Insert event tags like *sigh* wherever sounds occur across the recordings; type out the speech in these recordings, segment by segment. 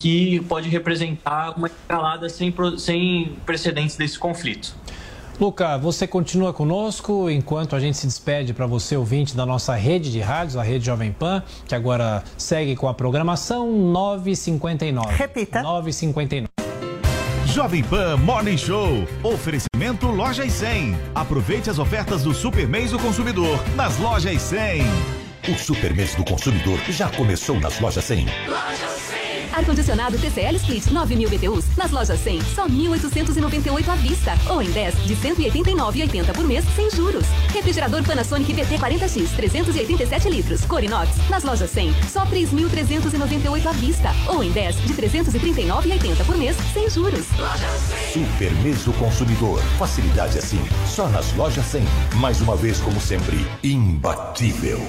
que pode representar uma escalada sem, sem precedentes desse conflito. Luca, você continua conosco enquanto a gente se despede para você, ouvinte da nossa rede de rádios, a Rede Jovem Pan, que agora segue com a programação 959. Repita. 959. Jovem Pan Morning Show. Oferecimento Lojas 100. Aproveite as ofertas do Super Mês do Consumidor nas Lojas 100. O Super Mês do Consumidor já começou nas Lojas 100. Lojas 100. Ar-condicionado TCL Split 9000 BTUs nas lojas 100, só 1.898 à vista. Ou em 10 de 189,80 por mês, sem juros. Refrigerador Panasonic VT40X 387 litros, Corinox, nas lojas 100, só 3.398 à vista. Ou em 10 de 339,80 por mês, sem juros. Super Mês do Consumidor. Facilidade assim, só nas lojas 100. Mais uma vez, como sempre, imbatível.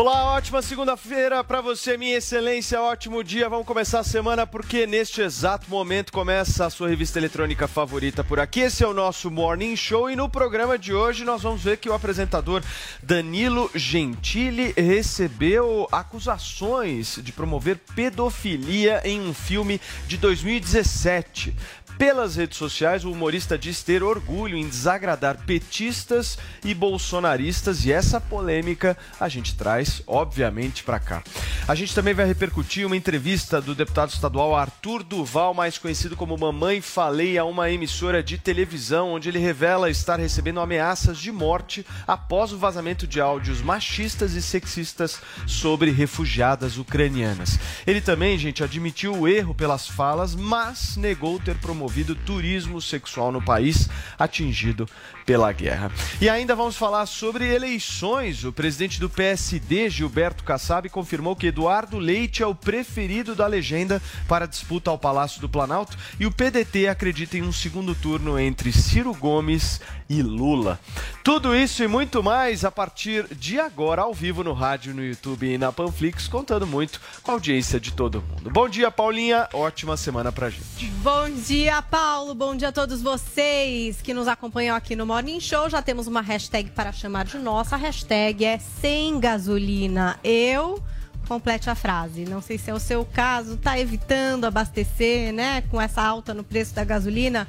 Olá, ótima segunda-feira para você, minha excelência, ótimo dia. Vamos começar a semana porque neste exato momento começa a sua revista eletrônica favorita por aqui. Esse é o nosso Morning Show e no programa de hoje nós vamos ver que o apresentador Danilo Gentili recebeu acusações de promover pedofilia em um filme de 2017. Pelas redes sociais, o humorista diz ter orgulho em desagradar petistas e bolsonaristas e essa polêmica a gente traz, obviamente, para cá. A gente também vai repercutir uma entrevista do deputado estadual Arthur Duval, mais conhecido como Mamãe Falei, a uma emissora de televisão, onde ele revela estar recebendo ameaças de morte após o vazamento de áudios machistas e sexistas sobre refugiadas ucranianas. Ele também, gente, admitiu o erro pelas falas, mas negou ter promovido turismo sexual no país atingido pela guerra. E ainda vamos falar sobre eleições. O presidente do PSD, Gilberto Kassab, confirmou que Eduardo Leite é o preferido da legenda para a disputa ao Palácio do Planalto e o PDT acredita em um segundo turno entre Ciro Gomes e Lula. Tudo isso e muito mais a partir de agora, ao vivo no rádio, no YouTube e na Panflix, contando muito com a audiência de todo mundo. Bom dia, Paulinha. Ótima semana pra gente. Bom dia, Paulo. Bom dia a todos vocês que nos acompanham aqui no Show. Já temos uma hashtag para chamar de nossa. A hashtag é sem gasolina. Eu complete a frase. Não sei se é o seu caso, tá evitando abastecer, né? Com essa alta no preço da gasolina,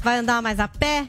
vai andar mais a pé?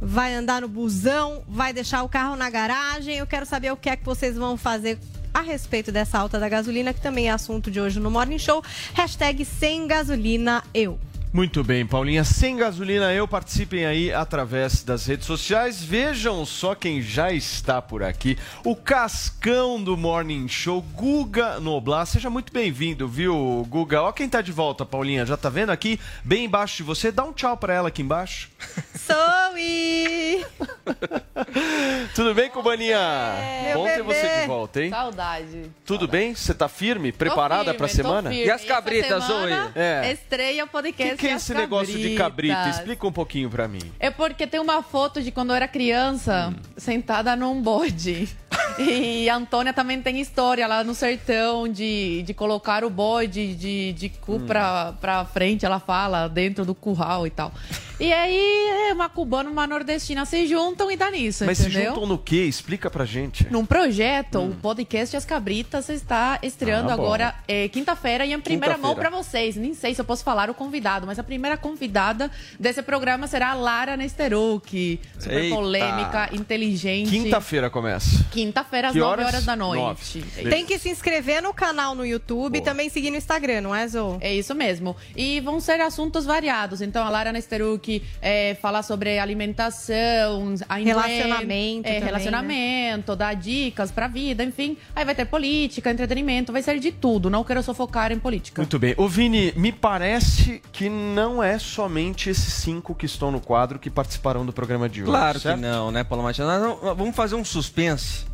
Vai andar no busão? Vai deixar o carro na garagem? Eu quero saber o que é que vocês vão fazer a respeito dessa alta da gasolina, que também é assunto de hoje no Morning Show. Hashtag sem gasolina eu. Muito bem, Paulinha. Sem gasolina, eu participem aí através das redes sociais. Vejam só quem já está por aqui. O Cascão do Morning Show, Guga Noblar. Seja muito bem-vindo, viu, Guga? Ó quem tá de volta, Paulinha. Já tá vendo aqui? Bem embaixo de você. Dá um tchau para ela aqui embaixo. Soui! *laughs* Tudo bem, Cubaninha? É, Bom ter bebê. você de volta, hein? Saudade. Tudo bem? Você tá firme? Preparada firme, tô semana? firme. E as cabritas, Zoe? É. Estreia o O podcast que, que é As esse negócio de cabrita? Explica um pouquinho pra mim. É porque tem uma foto de quando eu era criança, sentada num bode. *laughs* E a Antônia também tem história lá no sertão de, de colocar o bode de, de cu pra, pra frente, ela fala, dentro do curral e tal. E aí, uma cubana uma nordestina se juntam e dá nisso, Mas se entendeu? juntam no quê? Explica pra gente. Num projeto, o podcast As Cabritas está estreando Hum. Ah, agora é, quinta-feira e em primeira mão para vocês. Nem sei se eu posso falar o convidado, mas a primeira convidada desse programa será a Lara Nesteruk. Super Eita. polêmica, inteligente. Quinta-feira começa. Quinta-feira, às Que 9 horas? horas da noite. Nove. Tem que se inscrever no canal no YouTube e Boa. também seguir no Instagram, não é, Zo? É isso mesmo. E vão ser assuntos variados. Então, a Lara Nesteruk é, falar sobre alimentação, a Relacionamento é, também, relacionamento, dar dicas pra vida, enfim. Aí vai ter política, entretenimento, vai ser de tudo. Não quero sofocar em política. Muito bem. Ô Vini, me parece que não é somente esses cinco que estão no quadro que participarão do programa de hoje. Claro certo? que não, né, Paulo Matias? Nós não- vamos fazer um suspense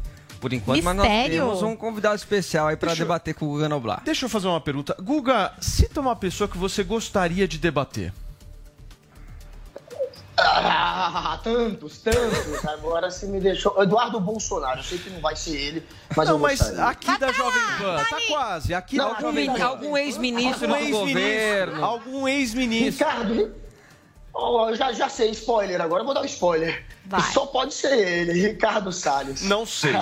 por enquanto, mas nós Mistério? temos um convidado especial aí eu- debater com o Guga Noblar. Deixa eu fazer uma pergunta. Guga, cita uma pessoa que você gostaria de debater. Ah, tantos, tantos. Agora você me deixou. Eduardo Bolsonaro, eu sei que não vai ser ele, mas não, eu mas gostaria. aqui da Jovem Pan, tá quase. Aqui Não, da Jovem algum- Pan. algum ex-ministro Algum do ex-ministro, governo. Algum ex-ministro. Ricardo, eu já, já sei, spoiler, agora eu vou dar um spoiler. Vai. Só pode ser ele, Ricardo Salles. Não sei,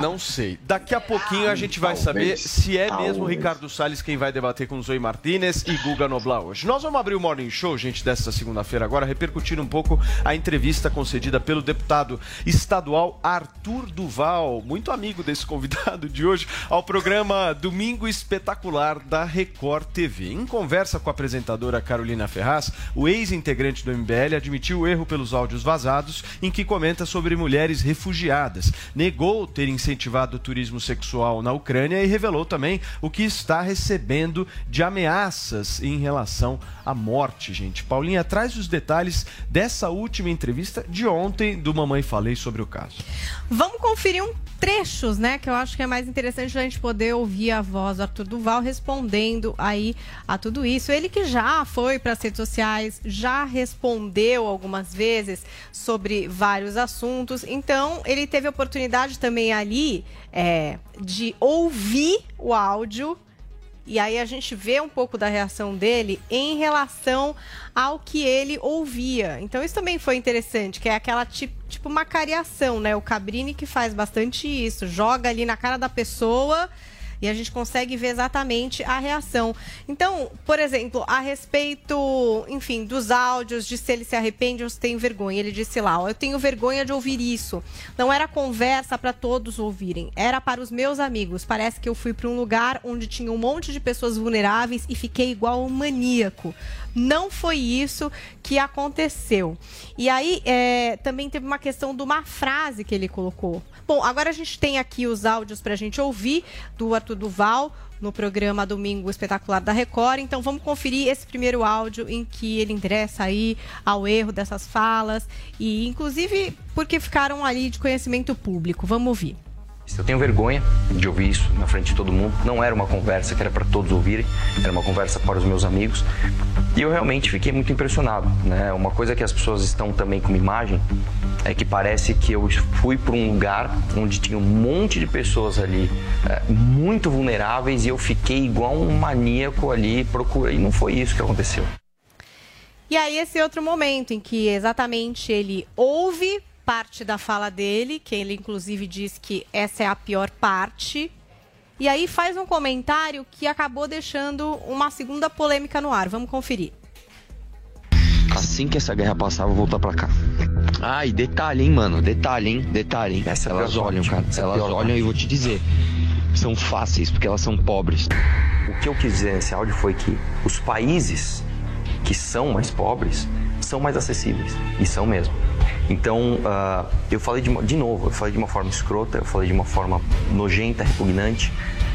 não sei. Daqui a pouquinho a gente vai saber se é mesmo. Ricardo Salles quem vai debater com Zoe Martinez e Guga Noblar hoje. Nós vamos abrir o Morning Show, gente, desta segunda-feira agora, repercutindo um pouco a entrevista concedida pelo deputado estadual Arthur Duval, muito amigo desse convidado de hoje, ao programa Domingo Espetacular da Record TV. Em conversa com a apresentadora Carolina Ferraz, o ex-integrante do MBL admitiu o erro pelos áudios vazados em que comenta sobre mulheres refugiadas. Negou ter incentivado o turismo sexual na Ucrânia e revelou também o que está recebendo de ameaças em relação à morte, gente. Paulinha, traz os detalhes dessa última entrevista de ontem do Mamãe Falei sobre o caso. Vamos conferir um trechos, né? Que eu acho que é mais interessante a gente poder ouvir a voz do Arthur Duval respondendo aí a tudo isso. Ele que já foi para as redes sociais, já respondeu algumas vezes sobre vários assuntos. Então, ele teve a oportunidade também ali é, de ouvir o áudio e aí a gente vê um pouco da reação dele em relação ao que ele ouvia. Então isso também foi interessante, que é aquela tipo, tipo né? O Cabrini que faz bastante isso, joga ali na cara da pessoa e a gente consegue ver exatamente a reação. Então, por exemplo, a respeito, enfim, dos áudios, de se ele se arrepende ou se tem vergonha. Ele disse lá, ó, eu tenho vergonha de ouvir isso. Não era conversa para todos ouvirem, era para os meus amigos. Parece que eu fui para um lugar onde tinha um monte de pessoas vulneráveis e fiquei igual um maníaco. Não foi isso que aconteceu. E aí, é, também teve uma questão de uma frase que ele colocou. Bom, agora a gente tem aqui os áudios para a gente ouvir do Arthur Duval no programa Domingo Espetacular da Record. Então vamos conferir esse primeiro áudio em que ele interessa aí ao erro dessas falas e inclusive porque ficaram ali de conhecimento público. Vamos ouvir. Eu tenho vergonha de ouvir isso na frente de todo mundo. Não era uma conversa que era para todos ouvirem, era uma conversa para os meus amigos. E eu realmente fiquei muito impressionado. Né? Uma coisa que as pessoas estão também com imagem é que parece que eu fui para um lugar onde tinha um monte de pessoas ali é, muito vulneráveis e eu fiquei igual um maníaco ali procurando. E não foi isso que aconteceu. E aí esse outro momento em que exatamente ele ouve parte da fala dele, que ele inclusive diz que essa é a pior parte. E aí faz um comentário que acabou deixando uma segunda polêmica no ar. Vamos conferir. Assim que essa guerra passar, eu vou voltar pra cá. Ah, e detalhe, hein, mano? Detalhe, hein? Detalhe, hein? Essa é elas pior olham, parte. cara. Essa é Elas pior olham parte. e vou te dizer. São fáceis, porque elas são pobres. O que eu quis dizer nesse áudio foi que os países que são mais pobres são mais acessíveis. E são mesmo. Então, ah, eu falei de, de novo, eu falei de uma forma escrota, eu falei de uma forma nojenta, repugnante,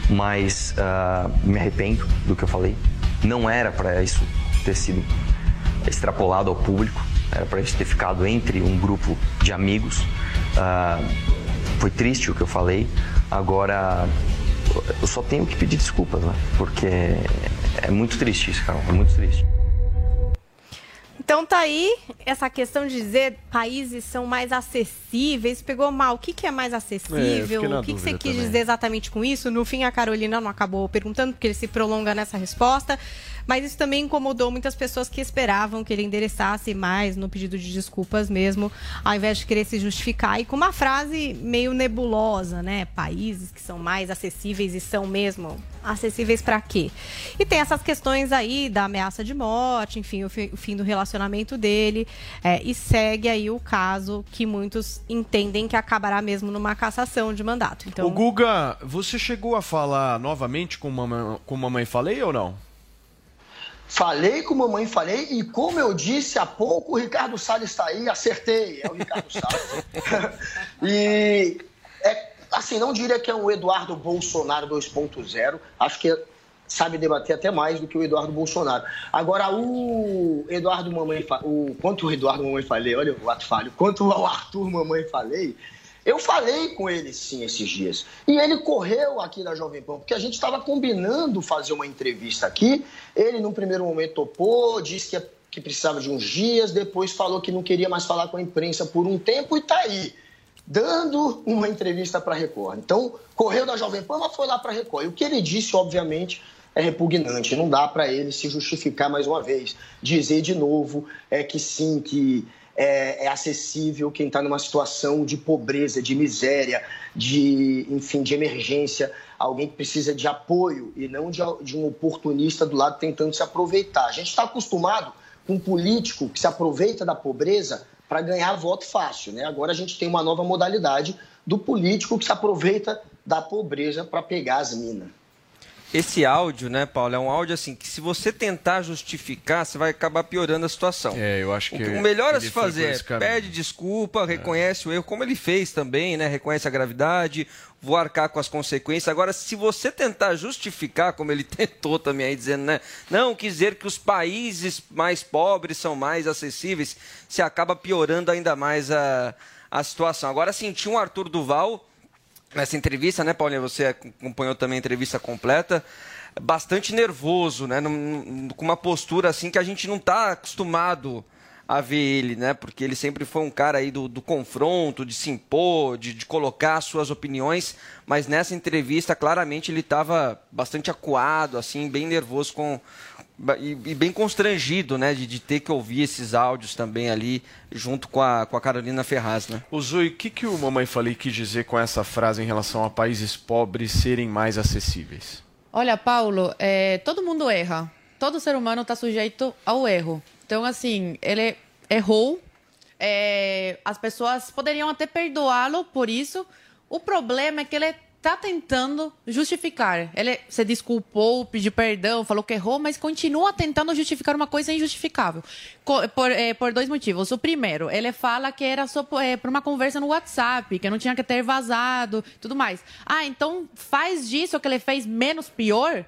mas ah, me arrependo do que eu falei. Não era para isso ter sido extrapolado ao público, era para isso ter ficado entre um grupo de amigos. Ah, foi triste o que eu falei. Agora, eu só tenho que pedir desculpas, né? Porque é muito triste isso, Carol, é muito triste. Então tá aí essa questão de dizer países são mais acessíveis. Pegou mal. O que, que é mais É, acessível? na o que, que você quis também. dizer exatamente com isso? No fim, a Carolina não acabou perguntando, porque ele se prolonga nessa resposta. Mas isso também incomodou muitas pessoas que esperavam que ele endereçasse mais no pedido de desculpas mesmo, ao invés de querer se justificar. E com uma frase meio nebulosa, né? Países que são mais acessíveis e são mesmo acessíveis para quê? E tem essas questões aí da ameaça de morte, enfim, o, fi- o fim do relacionamento dele. é, e segue aí o caso que muitos entendem que acabará mesmo numa cassação de mandato. Então, O Guga, você chegou a falar novamente com mamãe, com mamãe falei ou não? Falei com mamãe, falei, e como eu disse há pouco, o Ricardo Salles está aí, acertei, é o Ricardo Salles. *laughs* e, assim, não diria que é um Eduardo Bolsonaro 2.0, acho que sabe debater até mais do que o Eduardo Bolsonaro. Agora, o Eduardo Mamãe, o, quanto o Eduardo Mamãe Falei, olha o ato falho, quanto ao Arthur Mamãe Falei, eu falei com ele sim esses dias. E ele correu aqui da Jovem Pan, porque a gente estava combinando fazer uma entrevista aqui. Ele, num primeiro momento, topou, disse que ia que precisava de uns dias, depois falou que não queria mais falar com a imprensa por um tempo e está aí, dando uma entrevista para a Record. Então, correu da Jovem Pan, mas foi lá para a Record. E o que ele disse, obviamente, é repugnante. Não dá para ele se justificar mais uma vez, dizer de novo é que sim, que é, é acessível quem está numa situação de pobreza, de miséria, de enfim, de emergência, alguém que precisa de apoio e não de, de um oportunista do lado tentando se aproveitar. A gente está acostumado com um político que se aproveita da pobreza para ganhar voto fácil, né? Agora a gente tem uma nova modalidade do político que se aproveita da pobreza para pegar as minas. Esse áudio, né, Paulo, é um áudio assim que se você tentar justificar, você vai acabar piorando a situação. É, eu acho que o, o melhor a se fazer é pede desculpa, reconhece é. o erro, como ele fez também, né? Reconhece a gravidade, vou arcar com as consequências. Agora, se você tentar justificar, como ele *laughs* tentou também aí dizendo, né? Não, quis dizer que os países mais pobres são mais acessíveis, você acaba piorando ainda mais a, a situação. Agora, senti um Arthur Duval nessa entrevista, né, Paulinha? Você acompanhou também a entrevista completa. Bastante nervoso, né? Num, com uma postura assim que a gente não está acostumado a ver ele, né? Porque ele sempre foi um cara aí do, do confronto, de se impor, de, de colocar suas opiniões. Mas nessa entrevista, claramente, ele estava bastante acuado, assim, bem nervoso com, e, e, bem constrangido, né, de, de, ter que ouvir esses áudios também ali junto com a, com a Carolina Ferraz, né? O Zui, o que, que o Mamãe Falei quis dizer com essa frase em relação a países pobres serem mais acessíveis? Olha, Paulo, é, todo mundo erra. Todo ser humano está sujeito ao erro. Então, assim, ele errou. É, as pessoas poderiam até perdoá-lo por isso. O problema é que ele está tentando justificar. Ele se desculpou, pediu perdão, falou que errou, mas continua tentando justificar uma coisa injustificável. Por, é, por dois motivos. O primeiro, ele fala que era só é, por uma conversa no WhatsApp, que não tinha que ter vazado, tudo mais. Ah, então faz disso que ele fez menos pior?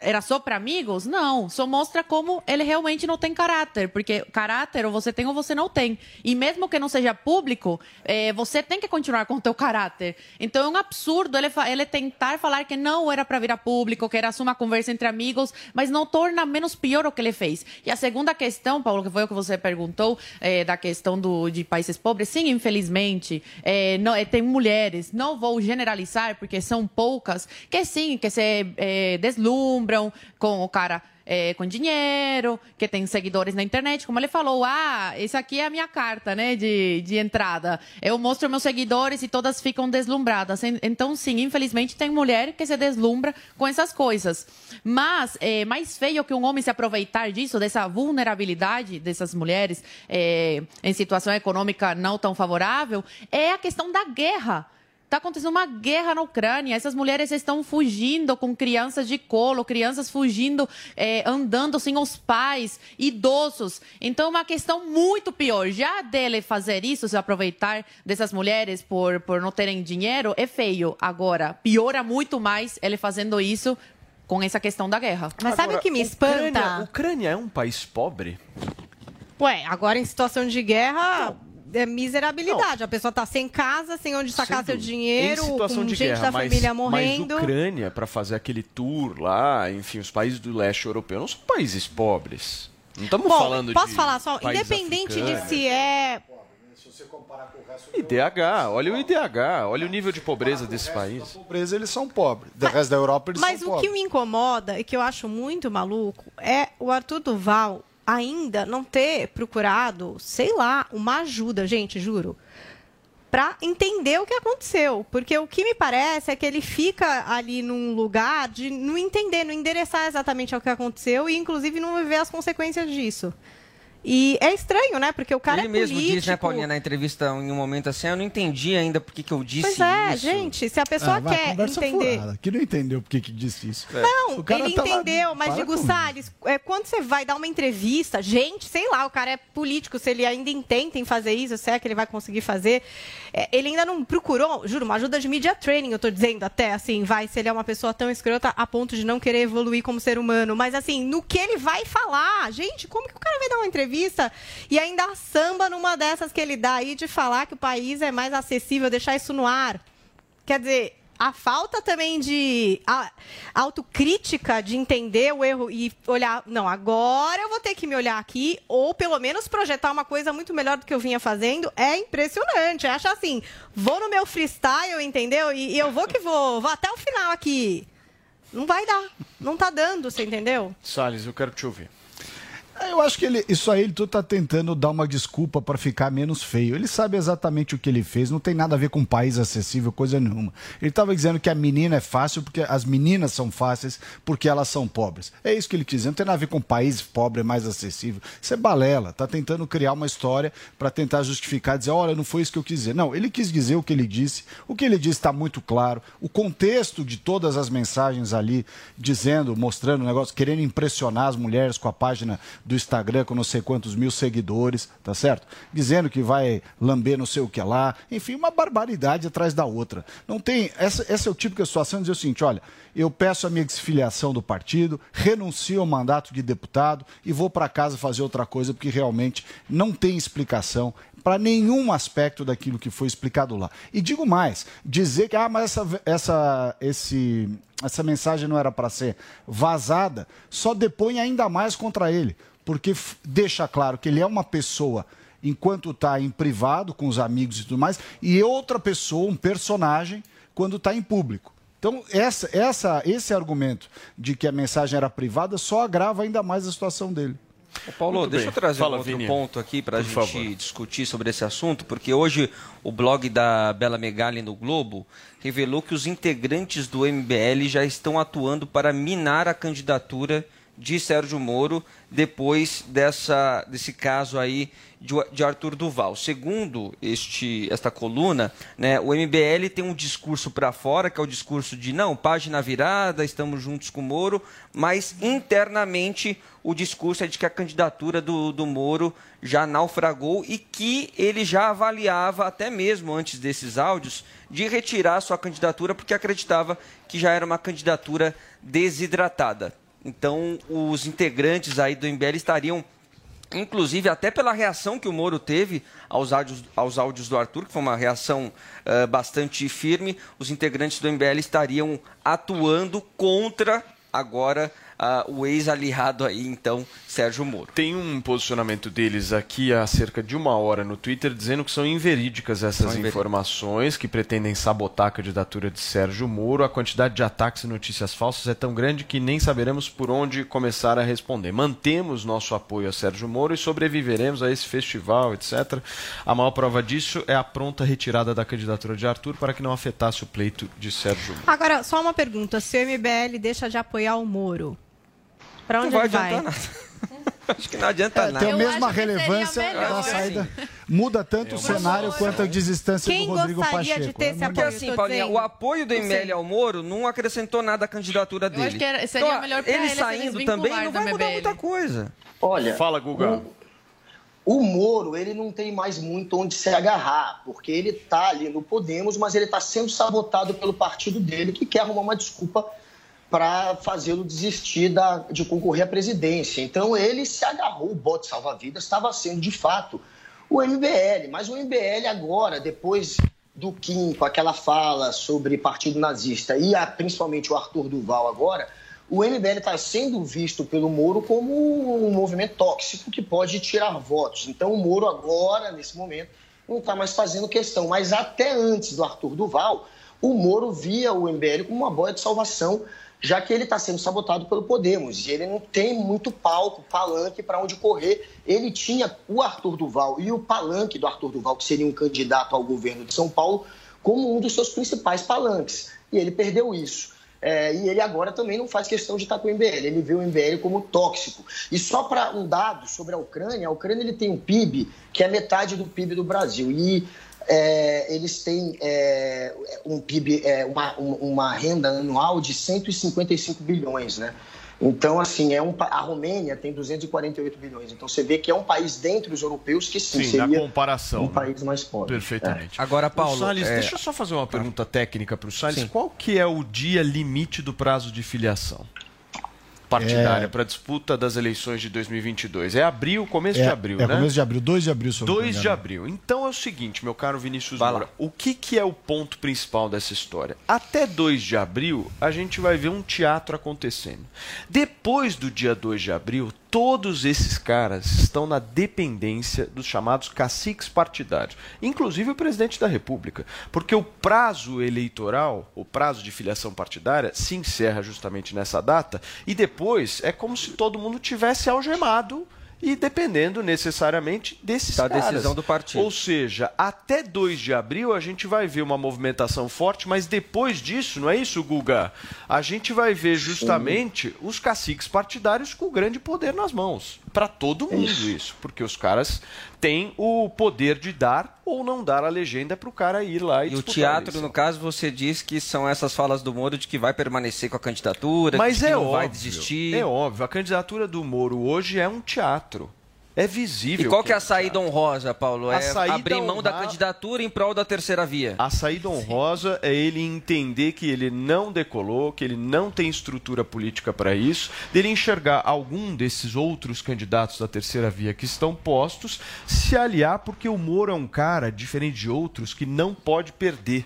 Era só para amigos? Não, só mostra como ele realmente não tem caráter, porque caráter ou você tem ou você não tem. E mesmo que não seja público, é, você tem que continuar com o teu caráter. Então é um absurdo ele, ele tentar falar que não era para virar público, que era só uma conversa entre amigos, mas não torna menos pior o que ele fez. E a segunda questão, Paulo, que foi o que você perguntou, é, da questão do, de países pobres, sim, infelizmente, é, não, tem mulheres, não vou generalizar, porque são poucas, que sim, que se é, deslumbram, deslumbram com o cara é, com dinheiro, que tem seguidores na internet. Como ele falou, ah, esse aqui é a minha carta, né, de, de entrada. Eu mostro meus seguidores e todas ficam deslumbradas. Então, sim, infelizmente tem mulher que se deslumbra com essas coisas. Mas é mais feio que um homem se aproveitar disso, dessa vulnerabilidade dessas mulheres é, em situação econômica não tão favorável, é a questão da guerra. Está acontecendo uma guerra na Ucrânia. Essas mulheres estão fugindo com crianças de colo, crianças fugindo, é, andando sem os pais, idosos. Então, é uma questão muito pior. Já dele fazer isso, se aproveitar dessas mulheres por, por não terem dinheiro, é feio. Agora, piora muito mais ele fazendo isso com essa questão da guerra. Mas sabe o que me espanta? Ucrânia, Ucrânia é um país pobre? Ué, agora em situação de guerra, é miserabilidade. Não. A pessoa está sem casa, sem onde sacar seu dinheiro, com gente guerra, da mas, família morrendo. Mas Ucrânia, para fazer aquele tour lá, enfim, os países do leste europeu não são países pobres. Não estamos falando posso de. Posso falar só? Independente africano. de se é. IDH, olha o IDH, olha o nível de pobreza desse país. pobreza eles são pobres, do resto da Europa eles Mas são pobres. Mas o que me incomoda e que eu acho muito maluco é o Arthur Duval ainda não ter procurado, sei lá, uma ajuda, gente, juro, para entender o que aconteceu. Porque o que me parece é que ele fica ali num lugar de não entender, não endereçar exatamente o que aconteceu e, inclusive, não viver as consequências disso. E é estranho, né? Porque o cara Ele é mesmo político. diz, né, Paulinha, na entrevista em um momento assim, eu não entendi ainda por que, que eu disse pois é, isso. gente, se a pessoa ah, vai, quer entender... Furada, que não entendeu por que, que disse isso. É. Não, ele tá entendeu, lá, mas digo, Salles, é, quando você vai dar uma entrevista, gente, sei lá, o cara é político, se ele ainda intenta em fazer isso, se é que ele vai conseguir fazer, é, ele ainda não procurou, juro, uma ajuda de media training, eu tô dizendo até, assim, vai, se ele é uma pessoa tão escrota a ponto de não querer evoluir como ser humano, mas assim, no que ele vai falar, gente, como que o cara vai dar uma entrevista e ainda samba numa dessas que ele dá aí de falar que o país é mais acessível, deixar isso no ar. Quer dizer, a falta também de autocrítica, de entender o erro e olhar, não, agora eu vou ter que me olhar aqui, ou pelo menos projetar uma coisa muito melhor do que eu vinha fazendo, é impressionante. Acha assim, vou no meu freestyle, entendeu? E, e eu vou que vou, vou até o final aqui. Não vai dar. Não tá dando, você entendeu? Salles, eu quero te ouvir. Eu acho que ele, isso aí ele tudo tá tentando dar uma desculpa para ficar menos feio. Ele sabe exatamente o que ele fez, não tem nada a ver com país acessível, coisa nenhuma. Ele estava dizendo que a menina é fácil porque as meninas são fáceis porque elas são pobres. É isso que ele quis dizer, não tem nada a ver com país pobre é mais acessível. Isso é balela, tá tentando criar uma história para tentar justificar, dizer, olha, não foi isso que eu quis dizer. Não, ele quis dizer o que ele disse. O que ele disse está muito claro. O contexto de todas as mensagens ali dizendo, mostrando o negócio, querendo impressionar as mulheres com a página do Instagram com não sei quantos mil seguidores, tá certo? Dizendo que vai lamber não sei o que lá. Enfim, uma barbaridade atrás da outra. Não tem. Essa, essa é o tipo de situação de dizer o seguinte: olha, eu peço a minha desfiliação do partido, renuncio ao mandato de deputado e vou para casa fazer outra coisa, porque realmente não tem explicação para nenhum aspecto daquilo que foi explicado lá. E digo mais, dizer que ah, mas essa, essa, esse, essa mensagem não era para ser vazada, só depõe ainda mais contra ele porque deixa claro que ele é uma pessoa enquanto está em privado com os amigos e tudo mais, e outra pessoa, um personagem, quando está em público. Então, essa, essa, esse argumento de que a mensagem era privada só agrava ainda mais a situação dele. Ô Paulo, Muito deixa bem. eu trazer Fala, um outro Vini. ponto aqui para a gente favor. discutir sobre esse assunto, porque hoje o blog da Bela Megali no Globo revelou que os integrantes do MBL já estão atuando para minar a candidatura de Sérgio Moro depois dessa, desse caso aí de, de Arthur Duval. Segundo este, esta coluna, né, o MBL tem um discurso para fora, que é o discurso de não, página virada, estamos juntos com o Moro, mas internamente o discurso é de que a candidatura do, do Moro já naufragou e que ele já avaliava, até mesmo antes desses áudios, de retirar sua candidatura porque acreditava que já era uma candidatura desidratada. Então, os integrantes aí do MBL estariam, inclusive até pela reação que o Moro teve aos áudios, aos áudios do Arthur, que foi uma reação uh, bastante firme, os integrantes do MBL estariam atuando contra agora uh, o ex-aliado aí, então, Sérgio Moro. Tem um posicionamento deles aqui há cerca de uma hora no Twitter dizendo que são inverídicas essas são informações que pretendem sabotar a candidatura de Sérgio Moro. A quantidade de ataques e notícias falsas é tão grande que nem saberemos por onde começar a responder. Mantemos nosso apoio a Sérgio Moro e sobreviveremos a esse festival, etc. A maior prova disso é a pronta retirada da candidatura de Arthur para que não afetasse o pleito de Sérgio Moro. Agora, só uma pergunta: se o MBL deixa de apoiar o Moro, para onde não vai adiantar nada. *laughs* Acho que não adianta é, nada. Tem a mesma relevância da saída. Muda tanto o cenário quanto a desistência Quem do Rodrigo Pacheco. De ter esse Porque assim, Paulinha, o apoio do ML ao Moro não acrescentou nada à candidatura dele. Eu acho que era, seria então, melhor ele ele saindo também não vai mudar muita coisa. Olha, fala Guga. O, o Moro, ele não tem mais muito onde se agarrar, porque ele está ali no Podemos, mas ele está sendo sabotado pelo partido dele, que quer arrumar uma desculpa para fazê-lo desistir da, de concorrer à presidência. Então ele se agarrou, o bote salva-vidas estava sendo de fato o MBL, mas o MBL agora, depois do Kim, com aquela fala sobre partido nazista e a, principalmente o Arthur Duval agora, o MBL está sendo visto pelo Moro como um movimento tóxico que pode tirar votos. Então o Moro agora, nesse momento, não está mais fazendo questão. Mas até antes do Arthur Duval, o Moro via o MBL como uma boia de salvação já que ele está sendo sabotado pelo Podemos e ele não tem muito palco, palanque para onde correr. Ele tinha o Arthur Duval e o palanque do Arthur Duval, que seria um candidato ao governo de São Paulo, como um dos seus principais palanques. E ele perdeu isso. É, e ele agora também não faz questão de estar com o MBL, ele vê o MBL como tóxico. E só para um dado sobre a Ucrânia, a Ucrânia ele tem um PIB que é metade do PIB do Brasil. E é, eles têm é, um PIB, é, uma, uma renda anual de 155 bilhões, né? Então, assim, é um, a Romênia tem 248 bilhões. Então, você vê que é um país dentre os europeus que sim, sim seria comparação, um né? país mais pobre. Perfeitamente. É. Agora, Paulo... Salles, é... deixa eu só fazer uma pergunta técnica para o Salles. Sim. Qual que é o dia limite do prazo de filiação? Partidária É. para a disputa das eleições de 2022? É abril, começo É, de abril, é né? começo de abril, 2 de abril, se eu não me 2 de abril. Então é o seguinte, meu caro Vinícius Vai lá. Moura, o que, que é o ponto principal dessa história? Até 2 de abril, a gente vai ver um teatro acontecendo. Depois do dia 2 de abril, todos esses caras estão na dependência dos chamados caciques partidários, inclusive o presidente da República, porque o prazo eleitoral, o prazo de filiação partidária, se encerra justamente nessa data e depois é como se todo mundo tivesse algemado e dependendo necessariamente desses Da caras. decisão do partido. Ou seja, até 2 de abril a gente vai ver uma movimentação forte, mas depois disso, não é isso, Guga? A gente vai ver justamente os caciques partidários com o grande poder nas mãos. Para todo mundo isso. porque os caras têm o poder de dar ou não dar a legenda para o cara ir lá e, E o teatro, no caso, você diz que são essas falas do Moro de que vai permanecer com a candidatura, Mas que é não óbvio, vai desistir. É óbvio, a candidatura do Moro hoje é um teatro. É visível. E qual que é a saída honrosa, Paulo? É abrir mão da honra- candidatura em prol da terceira via. A saída honrosa é ele entender que ele não decolou, que ele não tem estrutura política para isso, dele enxergar algum desses outros candidatos da terceira via que estão postos, se aliar, porque o Moro é um cara, diferente de outros, que não pode perder.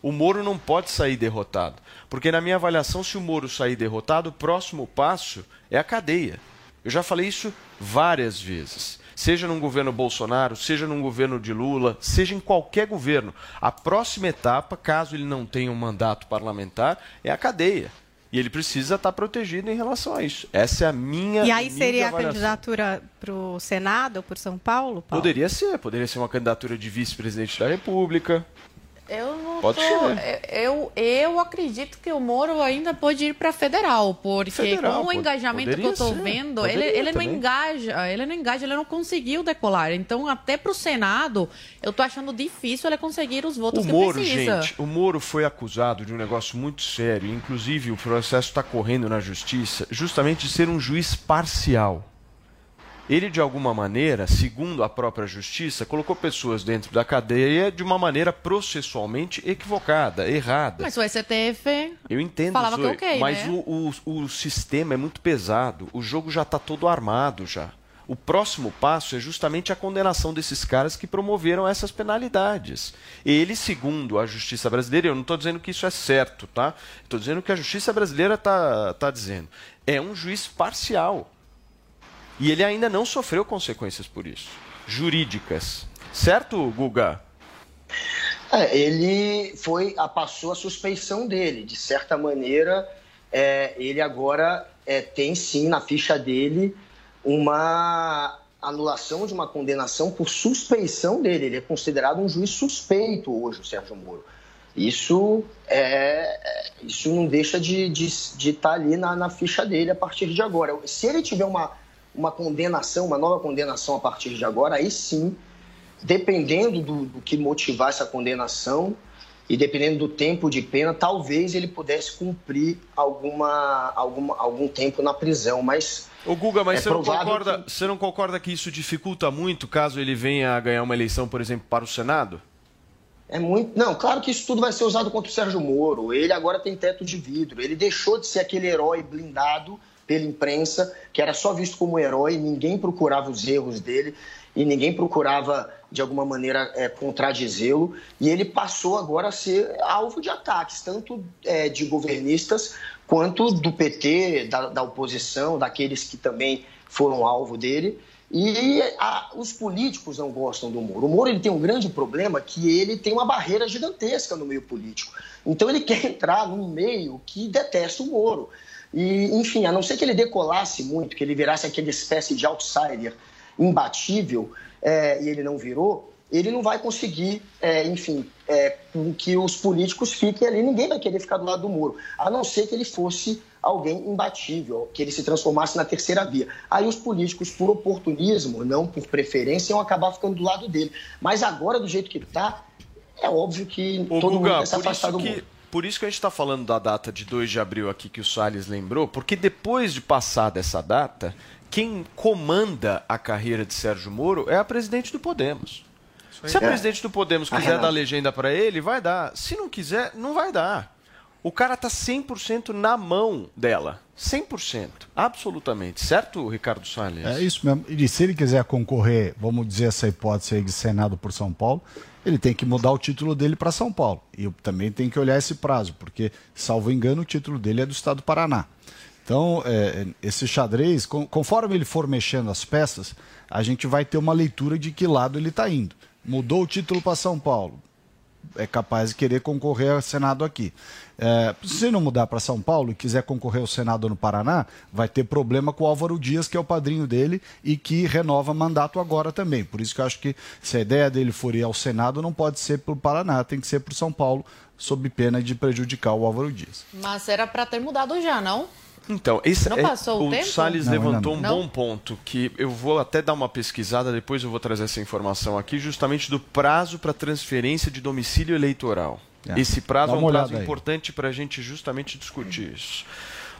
O Moro não pode sair derrotado. Porque, na minha avaliação, se o Moro sair derrotado, o próximo passo é a cadeia. Eu já falei isso várias vezes. Seja num governo Bolsonaro, seja num governo de Lula, seja em qualquer governo. A próxima etapa, caso ele não tenha um mandato parlamentar, é a cadeia. E ele precisa estar protegido em relação a isso. Essa é a minha. E aí seria a candidatura para o Senado ou por São Paulo, Paulo? Poderia ser, poderia ser uma candidatura de vice-presidente da República. Eu não Pode tô, eu, eu acredito que o Moro ainda pode ir para federal, porque Federal, com o pode- engajamento que eu ser, vendo, ele, poderia ele não também. engaja, ele não engaja, ele não conseguiu decolar. Então, até pro Senado, eu tô achando difícil ele conseguir os votos O que Moro, precisa. gente, o Moro foi acusado de um negócio muito sério, inclusive o processo está correndo na justiça, justamente de ser um juiz parcial. Ele, de alguma maneira, segundo a própria justiça, colocou pessoas dentro da cadeia de uma maneira processualmente equivocada, errada. Mas o STF Eu entendo, falava que Zoe, ok, mas né? o, o, o sistema é muito pesado, o jogo já está todo armado já. O próximo passo é justamente a condenação desses caras que promoveram essas penalidades. Ele, segundo a justiça brasileira, eu não estou dizendo que isso é certo, tá? Estou dizendo que a justiça brasileira está tá dizendo. É um juiz parcial. E ele ainda não sofreu consequências por isso, jurídicas. Certo, Guga? É, ele foi, passou a suspeição dele. De certa maneira, é, ele agora é, tem sim na ficha dele uma anulação de uma condenação por suspeição dele. Ele é considerado um juiz suspeito hoje, o Sérgio Moro. Isso, é, é, isso não deixa de estar de, estar ali na, na ficha dele a partir de agora. Se ele tiver uma, uma condenação, uma nova condenação a partir de agora, aí sim dependendo do, do, que motivar essa condenação e dependendo do tempo de pena, talvez ele pudesse cumprir alguma, alguma, algum tempo na prisão. Mas. Ô Guga, mas é você, não concorda, que- você não concorda que isso dificulta muito caso ele venha a ganhar uma eleição, por exemplo, para o Senado? É muito. Não, claro que isso tudo vai ser usado contra o Sérgio Moro. Ele agora tem teto de vidro. Ele deixou de ser aquele herói blindado pela imprensa, que era só visto como herói, ninguém procurava os erros dele e ninguém procurava, de alguma maneira, é, contradizê-lo. E ele passou agora a ser alvo de ataques, tanto é, de governistas quanto do PT, da, da oposição, daqueles que também foram alvo dele. E a, os políticos não gostam do Moro. O Moro ele tem um grande problema que ele tem uma barreira gigantesca no meio político. Então ele *laughs* quer entrar num meio que detesta o Moro. E, enfim, a não ser que ele decolasse muito, que ele virasse aquele espécie de outsider imbatível, é, e ele não virou, ele não vai conseguir, é, enfim, é, que os políticos fiquem ali. Ninguém vai querer ficar do lado do Moro, a não ser que ele fosse alguém imbatível, que ele se transformasse na terceira via. Aí os políticos, por oportunismo, não por preferência, iam acabar ficando do lado dele. Mas agora, do jeito que ele está, é óbvio que Ô, todo mundo vai se afastar do que, por isso que a gente está falando da data de 2 de abril aqui que o Salles lembrou, porque depois de passar dessa data, quem comanda a carreira de Sérgio Moro é a presidente do Podemos. Se a É. presidente do Podemos quiser Renata. dar legenda para ele, vai dar. Se não quiser, não vai dar. O cara tá 100% na mão dela. 100%. Absolutamente. Certo, Ricardo Salles? É isso mesmo. E se ele quiser concorrer, vamos dizer essa hipótese aí de Senado por São Paulo, ele tem que mudar o título dele para São Paulo. E também tem que olhar esse prazo, porque, salvo engano, o título dele é do Estado do Paraná. Então, é, esse xadrez, conforme ele for mexendo as peças, a gente vai ter uma leitura de que lado ele está indo. Mudou o título para São Paulo, é capaz de querer concorrer ao Senado aqui. É, se não mudar para São Paulo e quiser concorrer ao Senado no Paraná, vai ter problema com o Álvaro Dias, que é o padrinho dele e que renova mandato agora também. Por isso que eu acho que se a ideia dele for ir ao Senado, não pode ser para o Paraná, tem que ser para o São Paulo, sob pena de prejudicar o Álvaro Dias. Mas era para ter mudado já, não? Então, esse não é, passou o, o tempo? Salles Não, levantou um não. bom ponto, que eu vou até dar uma pesquisada, depois eu vou trazer essa informação aqui, justamente do prazo para transferência de domicílio eleitoral. É. Esse prazo é um prazo aí. importante para a gente justamente discutir isso.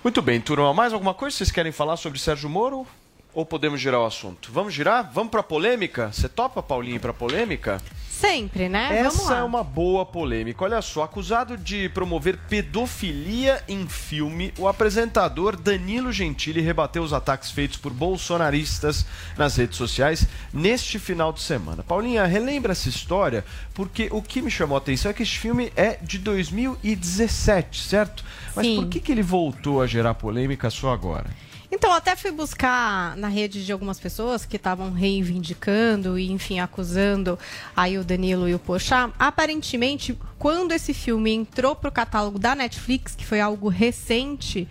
Muito bem, turma, mais alguma coisa vocês querem falar sobre Sérgio Moro? Ou podemos girar o assunto? Vamos girar? Vamos para polêmica? Você topa, Paulinho, para polêmica? Sempre, né? Essa é uma boa polêmica. Olha só, acusado de promover pedofilia em filme, o apresentador Danilo Gentili rebateu os ataques feitos por bolsonaristas nas redes sociais neste final de semana. Paulinha, relembra essa história, porque o que me chamou a atenção é que este filme é de 2017, certo? Mas Sim. por que, que ele voltou a gerar polêmica só agora? Então, até fui buscar na rede de algumas pessoas que estavam reivindicando e, enfim, acusando aí o Danilo e o Pochá. Aparentemente, quando esse filme entrou pro catálogo da Netflix, que foi algo recente,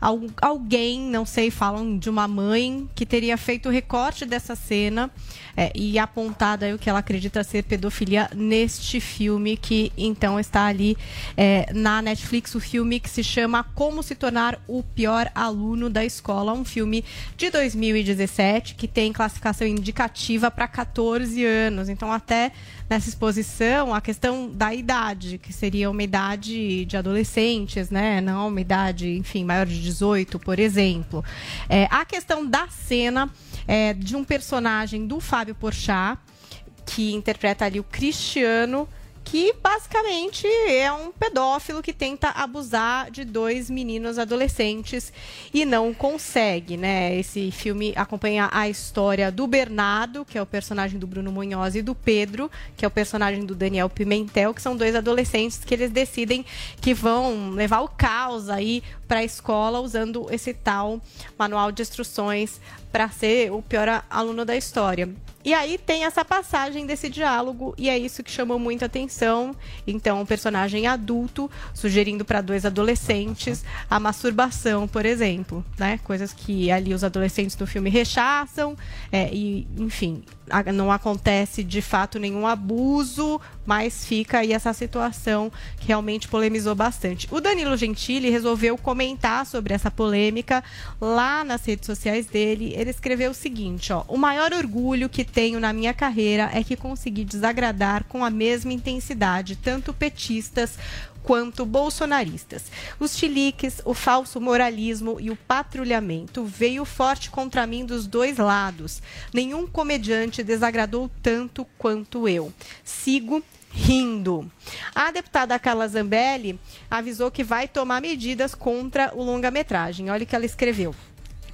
alguém, não sei, falam de uma mãe que teria feito o recorte dessa cena é, e apontado aí o que ela acredita ser pedofilia neste filme que então está ali é, na Netflix, o filme que se chama Como se tornar o pior aluno da escola, um filme de 2017 que tem classificação indicativa para 14 anos. Então até nessa exposição a questão da idade, que seria uma idade de adolescentes, né? Não uma idade, enfim, maior de 18, por exemplo. É, a questão da cena é, de um personagem do Fábio Porchat, que interpreta ali o Cristiano, que basicamente é um pedófilo que tenta abusar de dois meninos adolescentes e não consegue, né? Esse filme acompanha a história do Bernardo, que é o personagem do Bruno Munhoz, e do Pedro, que é o personagem do Daniel Pimentel, que são dois adolescentes que eles decidem que vão levar o caos aí para a escola usando esse tal manual de instruções para ser o pior aluno da história. E aí tem essa passagem desse diálogo e é isso que chamou muita atenção. Então, um personagem adulto sugerindo para dois adolescentes a masturbação, por exemplo, né? Coisas que ali os adolescentes do filme rechaçam é, e, enfim, não acontece de fato nenhum abuso, mas fica aí essa situação que realmente polemizou bastante. O Danilo Gentili resolveu comentar sobre essa polêmica lá nas redes sociais dele. Ele escreveu o seguinte, ó: "O maior orgulho que tenho na minha carreira é que consegui desagradar com a mesma intensidade tanto petistas quanto bolsonaristas. Os chiliques, o falso moralismo e o patrulhamento veio forte contra mim dos dois lados. Nenhum comediante desagradou tanto quanto eu. Sigo rindo. A deputada Carla Zambelli avisou que vai tomar medidas contra o longa-metragem. Olha o que ela escreveu.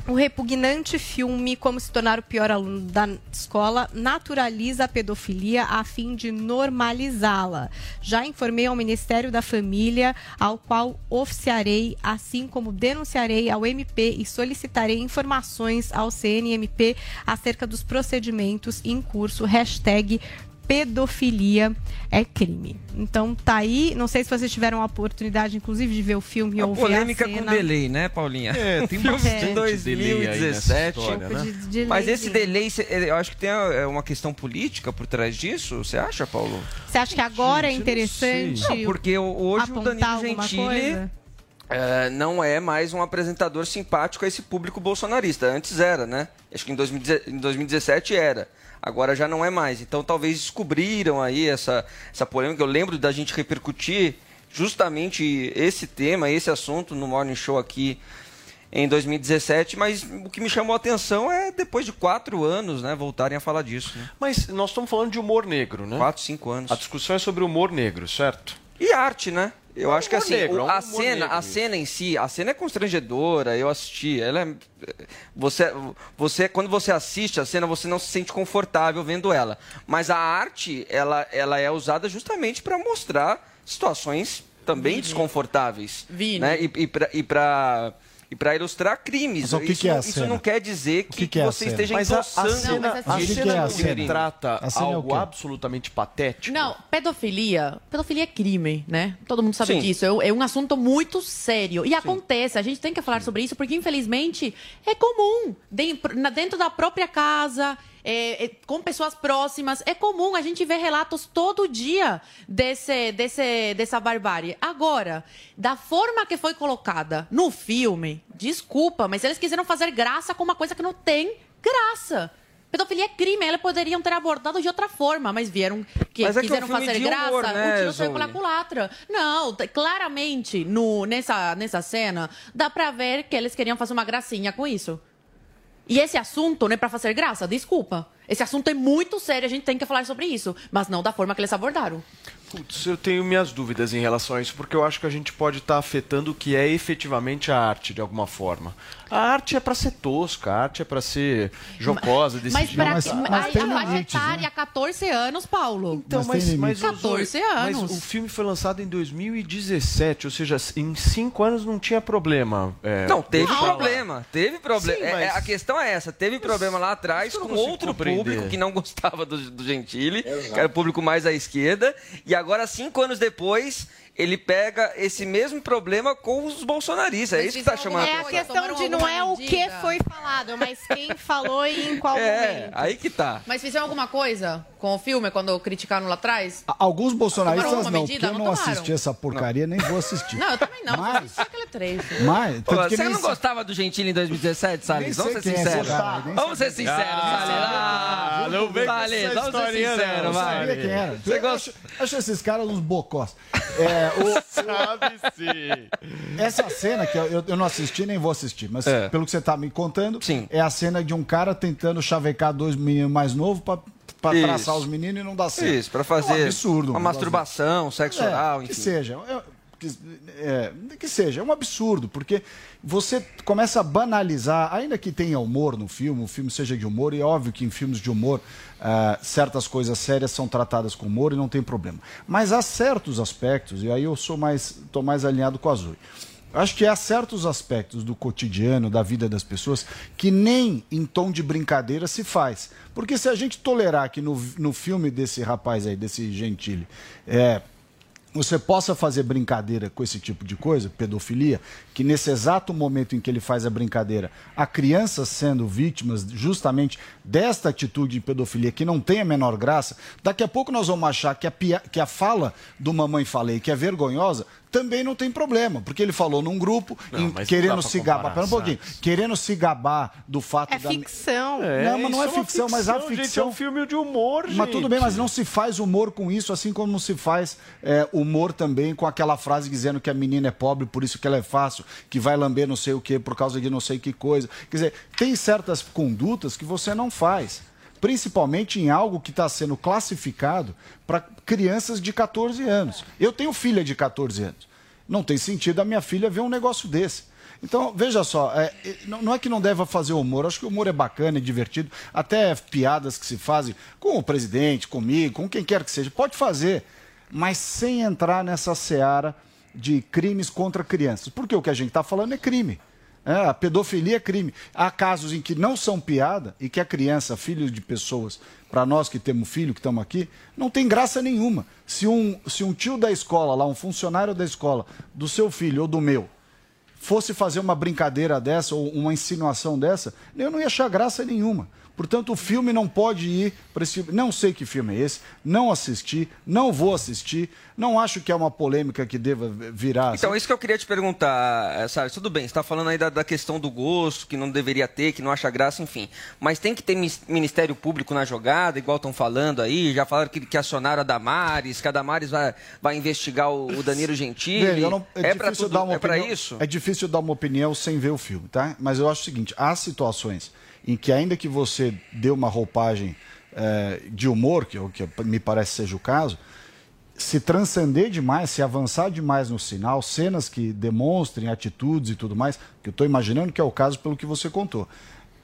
O repugnante filme Como se tornar o pior aluno da escola naturaliza a pedofilia a fim de normalizá-la. Já informei ao Ministério da Família, ao qual oficiarei, assim como denunciarei ao MP e solicitarei informações ao CNMP acerca dos procedimentos em curso. Hashtag pedofilia é crime. Então tá aí, não sei se vocês tiveram a oportunidade, inclusive, de ver o filme e A ouvir polêmica a cena. com delay, né, Paulinha? É, tem Filme bastante de delay aí nessa 2017. história, né? De- de Mas esse delay, eu acho que tem é, uma questão política por trás disso, você acha, Paulo? Você acha que agora é interessante Não, porque o- hoje o Danilo Gentili é, não é mais um apresentador simpático a esse público bolsonarista. Antes era, né? Acho que em 2010 em 2017 era. Agora já não é mais. Então talvez descobriram aí essa, essa polêmica. Eu lembro da gente repercutir justamente esse tema, esse assunto no Morning Show aqui em 2017, mas o que me chamou a atenção é depois de quatro anos, né, voltarem a falar disso. Né? Mas nós estamos falando de humor negro, né? Quatro, cinco anos. A discussão é sobre humor negro, certo? E arte, né? Eu acho que assim, negro, a cena, a cena em si, a cena é constrangedora, eu assisti, ela é você você quando você assiste a cena, você não se sente confortável vendo ela. Mas a arte, ela ela é usada justamente para mostrar situações também desconfortáveis, Vini. né? E, e para e pra, para ilustrar crimes. Mas o que isso, que é a isso não quer dizer que, que que é a você esteja Mas a, a endossando cena, mas assim- a O que que cena é a não cena? retrata A cena é o algo absolutamente patético. Não, pedofilia. Pedofilia é crime, né? Todo mundo sabe Sim. disso. É, um- é um assunto muito sério. E acontece, a gente tem que falar sobre isso, porque infelizmente é comum. Dentro da própria casa, é, é, com pessoas próximas, é comum. A gente vê relatos todo dia desse, desse, dessa barbárie. Agora, da forma que foi colocada no filme, desculpa, mas eles quiseram fazer graça com uma coisa que não tem graça. Pedofilia é crime, eles poderiam ter abordado de outra forma, mas vieram que Mas é que é um quiseram filme fazer de graça, humor, né, o tiro saiu pela culatra. Não, claramente, no, nessa, nessa cena, dá pra ver que eles queriam fazer uma gracinha com isso. E esse assunto não é pra fazer graça, desculpa. Esse assunto é muito sério, a gente tem que falar sobre isso. Mas não da forma que eles abordaram. Putz, eu tenho minhas dúvidas em relação a isso, porque eu acho que a gente pode estar afetando o que é efetivamente a arte, de alguma forma. A arte é pra ser tosca, a arte é pra ser jocosa, desse Mas, jeito. pra, Mas- a, mas tem a faixa né? etária, 14 anos, Paulo. Então, Mas mas, tem mas, limite. o Zoe, 14 anos. mas o filme foi lançado em 2017, ou seja, em cinco anos não tinha problema. é, Não, teve lá. problema. Teve problema. Sim, É- é- mas- a questão é essa. Teve problema lá atrás com não outro compreender. público que não *laughs* gostava do, do Gentili, que era o público mais à esquerda. E agora, cinco anos depois, ele pega esse mesmo problema com os bolsonaristas. É isso que tá fizeram chamando É a questão de não é o que foi falado, mas quem falou e em qual *laughs* É, momento. aí que tá. Mas fizeram alguma coisa com o filme quando criticaram lá atrás? Alguns bolsonaristas não, porque eu Não não assisti essa porcaria, nem vou assistir. *laughs* Não, eu também não. Mas- Mas... Assisti aquele trecho. Mas, Pô, você não gostava do Gentili em 2017, Salles? Vamos ser é sinceros. cara, nem Vamos ser sinceros, Salles. Ah, não vem com Salles, essa vamos ser historinha, não, sinceros, Eu vai. sabia quem era. Você Eu gosta? acho esses caras uns bocós. É, o- Sabe sim. essa cena que eu, eu- eu não assisti nem vou assistir, mas É. pelo que você tá me contando, Sim. é a cena de um cara tentando chavecar dois meninos mais novos pra, pra Isso. traçar os meninos e não dá certo. Isso, pra É um fazer absurdo. uma um masturbação, sexo É, oral, que enfim. seja. É, que, é, que seja, é um absurdo, porque você começa a banalizar, ainda que tenha humor no filme, o filme seja de humor, e é óbvio que em filmes de humor ah, certas coisas sérias são tratadas com humor e não tem problema. Mas há certos aspectos, e aí eu sou mais, tô mais alinhado com a Azul. Acho que há certos aspectos do cotidiano, da vida das pessoas, que nem em tom de brincadeira se faz. Porque se a gente tolerar que no, no filme desse rapaz aí, desse Gentili, é, você possa fazer brincadeira com esse tipo de coisa, pedofilia, que nesse exato momento em que ele faz a brincadeira, há crianças sendo vítimas justamente desta atitude de pedofilia que não tem a menor graça, daqui a pouco nós vamos achar que a, pia- que a fala do Mamãe Falei, que é vergonhosa, também não tem problema, porque ele falou num grupo, Não, querendo se gabar, pera um pouquinho, sabe? querendo se gabar do fato É da... ficção. Não, mas não é uma ficção, mas a gente, ficção- é um filme de humor, gente. Mas tudo bem, mas não se faz humor com isso, assim como não se faz é, humor também com aquela frase dizendo que a menina é pobre, por isso que ela é fácil, que vai lamber não sei o que, por causa de não sei que coisa. Quer dizer, tem certas condutas que você não faz. Principalmente em algo que está sendo classificado para crianças de 14 anos. Eu tenho filha de 14 anos. Não tem sentido a minha filha ver um negócio desse. Então, veja só, é, é, não é que não deva fazer humor, acho que o humor é bacana, é divertido, até piadas que se fazem com o presidente, comigo, com quem quer que seja, pode fazer, mas sem entrar nessa seara de crimes contra crianças, porque o que a gente está falando é crime. É, a pedofilia é crime. Há casos em que não são piada e que a criança, filho de pessoas, para nós que temos filho, que estamos aqui, não tem graça nenhuma. Se um, se um tio da escola, lá, um funcionário da escola, do seu filho ou do meu, fosse fazer uma brincadeira dessa ou uma insinuação dessa, eu não ia achar graça nenhuma. Portanto, o filme não pode ir para esse. Não sei que filme é esse, não assisti, não vou assistir, não acho que é uma polêmica que deva virar. Então, isso que eu queria te perguntar, eh, Salles. Tudo bem, você está falando aí da, da questão do gosto, que não deveria ter, que não acha graça, enfim. Mas tem que ter Ministério Público na jogada, igual estão falando aí. Já falaram que, que acionaram a Damares, que a Damares vai, vai investigar o, o Danilo Gentili. Eu não- é para difícil dar uma é opinião- isso? É difícil dar uma opinião sem ver o filme, tá? Mas eu acho o seguinte: há situações em que, ainda que você dê uma roupagem eh, de humor, que, é que me parece seja o caso, se transcender demais, se avançar demais no sinal, cenas que demonstrem atitudes e tudo mais, que eu estou imaginando que é o caso pelo que você contou,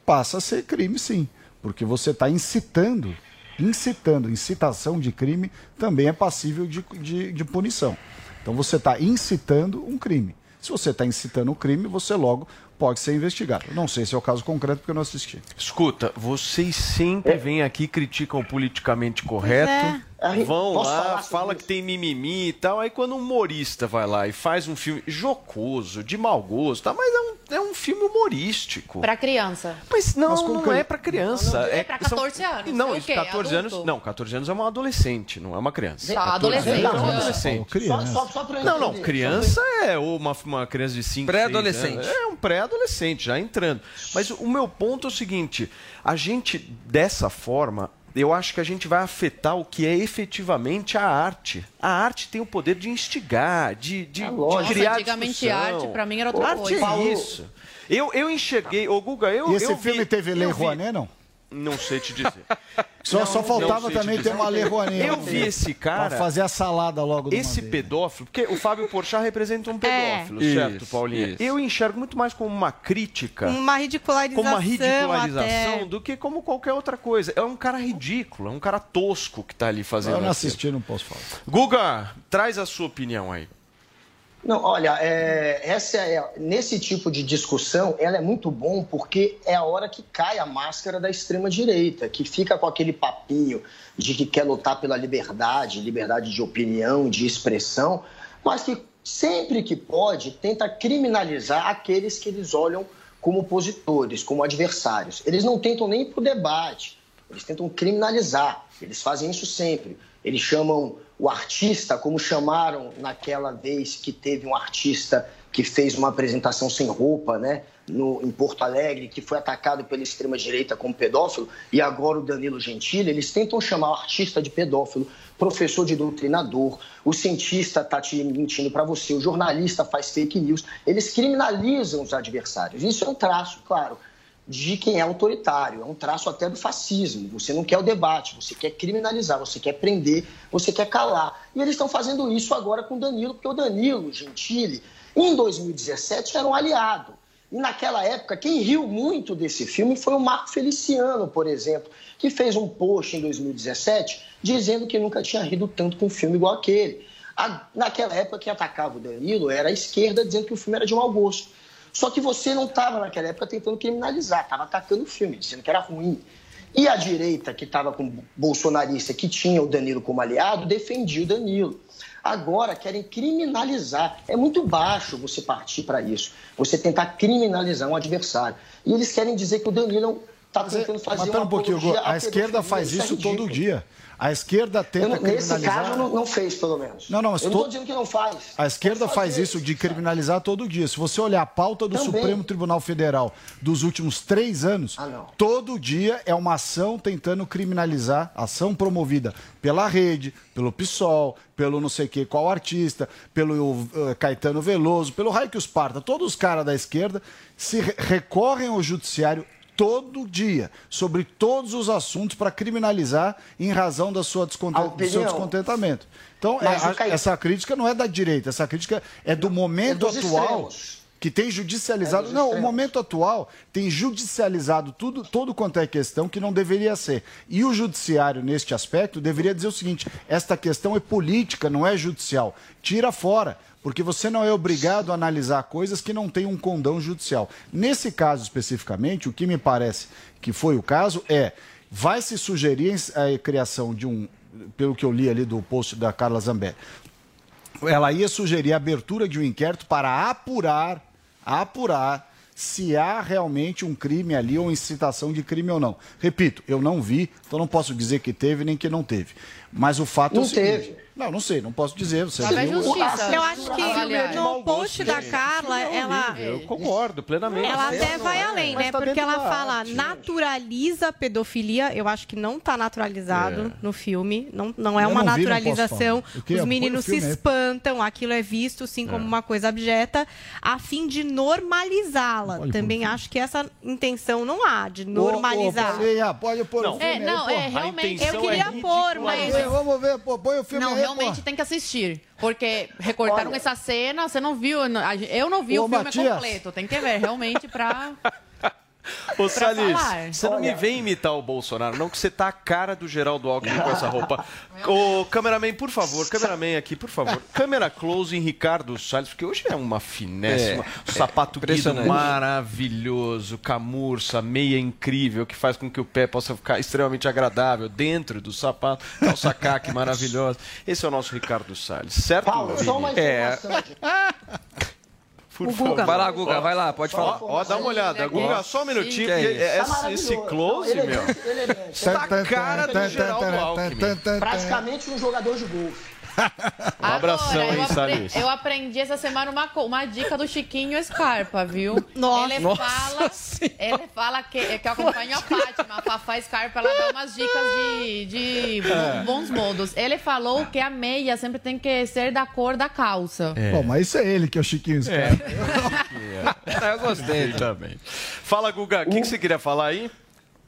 passa a ser crime sim, porque você está incitando, incitando, incitação de crime também é passível de, de, de punição. Então você está incitando um crime. Se você está incitando o um crime, você logo pode ser investigado. Não sei se é o caso concreto, porque eu não assisti. Escuta, vocês sempre vêm aqui e criticam o politicamente correto. É. Vão Posso lá, fala que tem mimimi e tal. Aí quando um humorista vai lá e faz um filme jocoso, de mau gosto, tá? mas é um, é um filme humorístico. Pra criança. Mas não, Mas não, que- é pra criança. Não, não, é é pra são- 14 anos. Não, É o isso, quê? 14 Adulto? anos. Não, 14 anos é uma adolescente, não é uma criança. Tá, 14 adolescente. é Não, adolescente. criança. Só, só, só Não, não, criança é uma, uma criança de 5, Pré-adolescente. É um pré-adolescente, já entrando. Mas o meu ponto é o seguinte: a gente, dessa forma, eu acho que a gente vai afetar o que é efetivamente a arte. A arte tem o poder de instigar, de, de, de lógico. criar Nossa, antigamente discussão. arte, pra mim, era outra arte coisa. é isso. Eu, eu enxerguei, ô Guga, eu. E esse eu vi- filme teve Lei vi- Rouanet, não? Não sei te dizer. *laughs* Só, Não, só faltava te também ter uma Rouanet. Eu vi esse cara. Pra fazer a salada logo uma Esse pedófilo, porque o Fábio Porchat representa um É. pedófilo, Isso, certo, Paulinha? isso. Eu enxergo muito mais como uma crítica, Uma ridicularização. como uma ridicularização até. do que como qualquer outra coisa. É um cara ridículo, é um cara tosco que tá ali fazendo Eu não assisti, não posso falar. Guga, traz a sua opinião aí. Não, olha, é, essa é, nesse tipo de discussão, ela é muito bom porque é a hora que cai a máscara da extrema-direita, que fica com aquele papinho de que quer lutar pela liberdade, liberdade de opinião, de expressão, mas que sempre que pode tenta criminalizar aqueles que eles olham como opositores, como adversários. Eles não tentam nem ir para o debate, eles tentam criminalizar, eles fazem isso sempre. Eles chamam o artista, como chamaram naquela vez que teve um artista que fez uma apresentação sem roupa, né, no, em Porto Alegre, que foi atacado pela extrema-direita como pedófilo, e agora o Danilo Gentili, eles tentam chamar o artista de pedófilo, professor de doutrinador, o cientista está te mentindo para você, o jornalista faz fake news, eles criminalizam os adversários. Isso é um traço, claro, de quem é autoritário. É um traço até do fascismo. Você não quer o debate, você quer criminalizar, você quer prender, você quer calar. E eles estão fazendo isso agora com o Danilo, porque o Danilo Gentili, em 2017, era um aliado. E naquela época, quem riu muito desse filme foi o Marco Feliciano, por exemplo, que fez um post em 2017 dizendo que nunca tinha rido tanto com um filme igual aquele. Naquela época, quem atacava o Danilo era a esquerda, dizendo que o filme era de mau gosto. Só que você não estava naquela época tentando criminalizar, estava atacando o filme, dizendo que era ruim. E a direita, que estava com bolsonarista, que tinha o Danilo como aliado, defendia o Danilo. Agora querem criminalizar. É muito baixo você partir para isso. Você tentar criminalizar um adversário. E eles querem dizer que o Danilo está tentando fazer Mas pera um pouquinho. A esquerda faz é isso todo ridículo. dia. A esquerda tenta não- nesse criminalizar. caso, não, não fez, pelo menos. Não, não, mas eu não to- estou dizendo que não faz. A esquerda faz isso de criminalizar todo dia. Se você olhar a pauta do Também. Supremo Tribunal Federal dos últimos três anos, Ah, todo dia é uma ação tentando criminalizar, ação promovida pela rede, pelo PSOL, pelo não sei que qual artista, pelo eh, Caetano Veloso, pelo Raio que os parta. Todos os caras da esquerda se re- recorrem ao judiciário todo dia sobre todos os assuntos para criminalizar em razão da sua desconte- A do seu descontentamento. Então, é, a- essa crítica não é da direita, essa crítica é do momento dos atual. extremos. Que tem judicializado. É não, o momento atual tem judicializado tudo, todo quanto é questão que não deveria ser. E o judiciário, neste aspecto, deveria dizer o seguinte: esta questão é política, não é judicial. Tira fora. Porque você não é obrigado a analisar coisas que não têm um condão judicial. Nesse caso especificamente, o que me parece que foi o caso é vai se sugerir a criação de um, pelo que eu li ali do post da Carla Zambelli, ela ia sugerir a abertura de um inquérito para apurar, apurar se há realmente um crime ali ou incitação de crime ou não. Repito, eu não vi, então não posso dizer que teve nem que não teve. Mas o fato é Não o seguinte, teve. Não, não sei, não posso dizer. Você Cabe à viu? justiça. Eu acho que avaliar. no post da Carla, ela. Eu concordo plenamente. Ela até vai além, né? tá Porque ela fala naturaliza a pedofilia. Eu acho que não tá naturalizado É. no filme. Não, não é uma naturalização. Os meninos se aí. espantam, aquilo é visto sim como uma coisa abjeta, a fim de normalizá-la. Também acho que essa intenção não há, de normalizar. pode pôr Não. o filme É, aí, não, é realmente. Eu queria é pôr, mas- Vamos ver, vamos ver, pô, põe o filme Não, realmente tem que assistir. Porque recortaram Olha. essa cena, você não viu. Eu não vi Ô, o filme Matias. completo. Tem que ver, realmente, pra. *laughs* *laughs* Ô, Salles, você não me vem imitar o Bolsonaro, não, que você tá a cara do Geraldo Alckmin com essa roupa. *laughs* Ô, cameraman, por favor, cameraman aqui, por favor. *laughs* Câmera close em Ricardo Salles, porque hoje é uma finesse, É, uma- um sapato guido maravilhoso, camurça, meia incrível, que faz com que o pé possa ficar extremamente agradável dentro do sapato, calça caque maravilhosa. Esse é o nosso Ricardo Salles, certo? Paulo, só uma É, informação. aqui. Por O favor. Guga, vai lá, Guga, vai lá, pode falar. Ó, ó, dá uma olhada. Guga, só um minutinho. Que é isso? esse- Tá esse, close, Não, meu. elegante, elegante. Tá a cara do Geraldo Alckmin. Praticamente um jogador de golfe. Um abração Agora, aí, Salles. eu aprendi essa semana uma, uma dica do Chiquinho Scarpa, viu? *laughs* Nossa. Ele Nossa fala, ele fala que, que eu acompanho a Fátima. A Fafá Scarpa, ela dá umas dicas de, de É. bons modos. Ele falou que a meia sempre tem que ser da cor da calça. Bom, mas isso é ele que é o Chiquinho Scarpa. *laughs* Ah, eu gostei. também. Fala, Guga, o que, que você queria falar aí?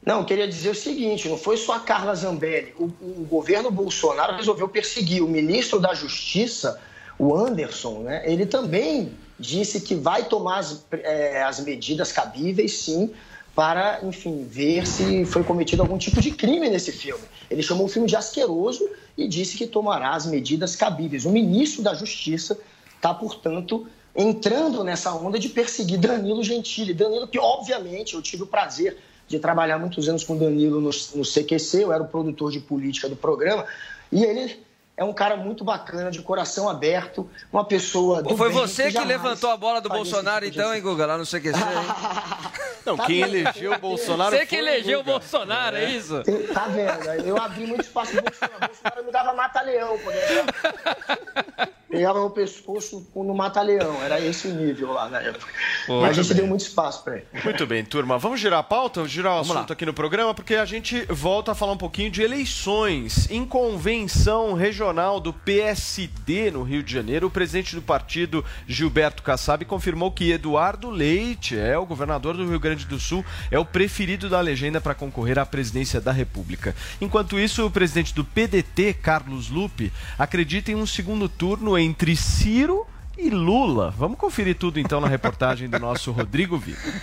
Não, queria dizer o seguinte: não foi só a Carla Zambelli. O, o governo Bolsonaro resolveu perseguir o ministro da Justiça, o Anderson, né? Ele também disse que vai tomar as, eh, as medidas cabíveis, sim, para, enfim, ver se foi cometido algum tipo de crime nesse filme. Ele chamou o filme de asqueroso e disse que tomará as medidas cabíveis. O ministro da Justiça está, portanto, entrando nessa onda de perseguir Danilo Gentili. Danilo, que obviamente eu tive o prazer de trabalhar muitos anos com Danilo no, no CQC, eu era o produtor de política do programa, e ele é um cara muito bacana, de coração aberto, uma pessoa. do Foi bem, você que jamais levantou a bola do Bolsonaro, tipo de então, hein, Guga, lá no CQC, hein? *laughs* Não, quem elegeu o Bolsonaro Você que elegeu o. Bolsonaro, é isso? Tem- Tá vendo? Eu abri muito espaço pro Bolsonaro. O Bolsonaro me dava mata-leão. *laughs* Pegava no pescoço no mata-leão. Era esse o nível lá na época. Pô, Mas a gente bem. deu muito espaço pra ele. Muito bem, turma. Vamos girar a pauta, girar o Vamos assunto lá. aqui no programa, porque a gente volta a falar um pouquinho de eleições. Em convenção regional do PSD no Rio de Janeiro, o presidente do partido, Gilberto Kassab, confirmou que Eduardo Leite, é o governador do Rio Grande do Sul, é o preferido da legenda para concorrer à presidência da República. Enquanto isso, o presidente do PDT, Carlos Lupe, acredita em um segundo turno entre Ciro e Lula. Vamos conferir tudo então na reportagem do nosso Rodrigo Vitor.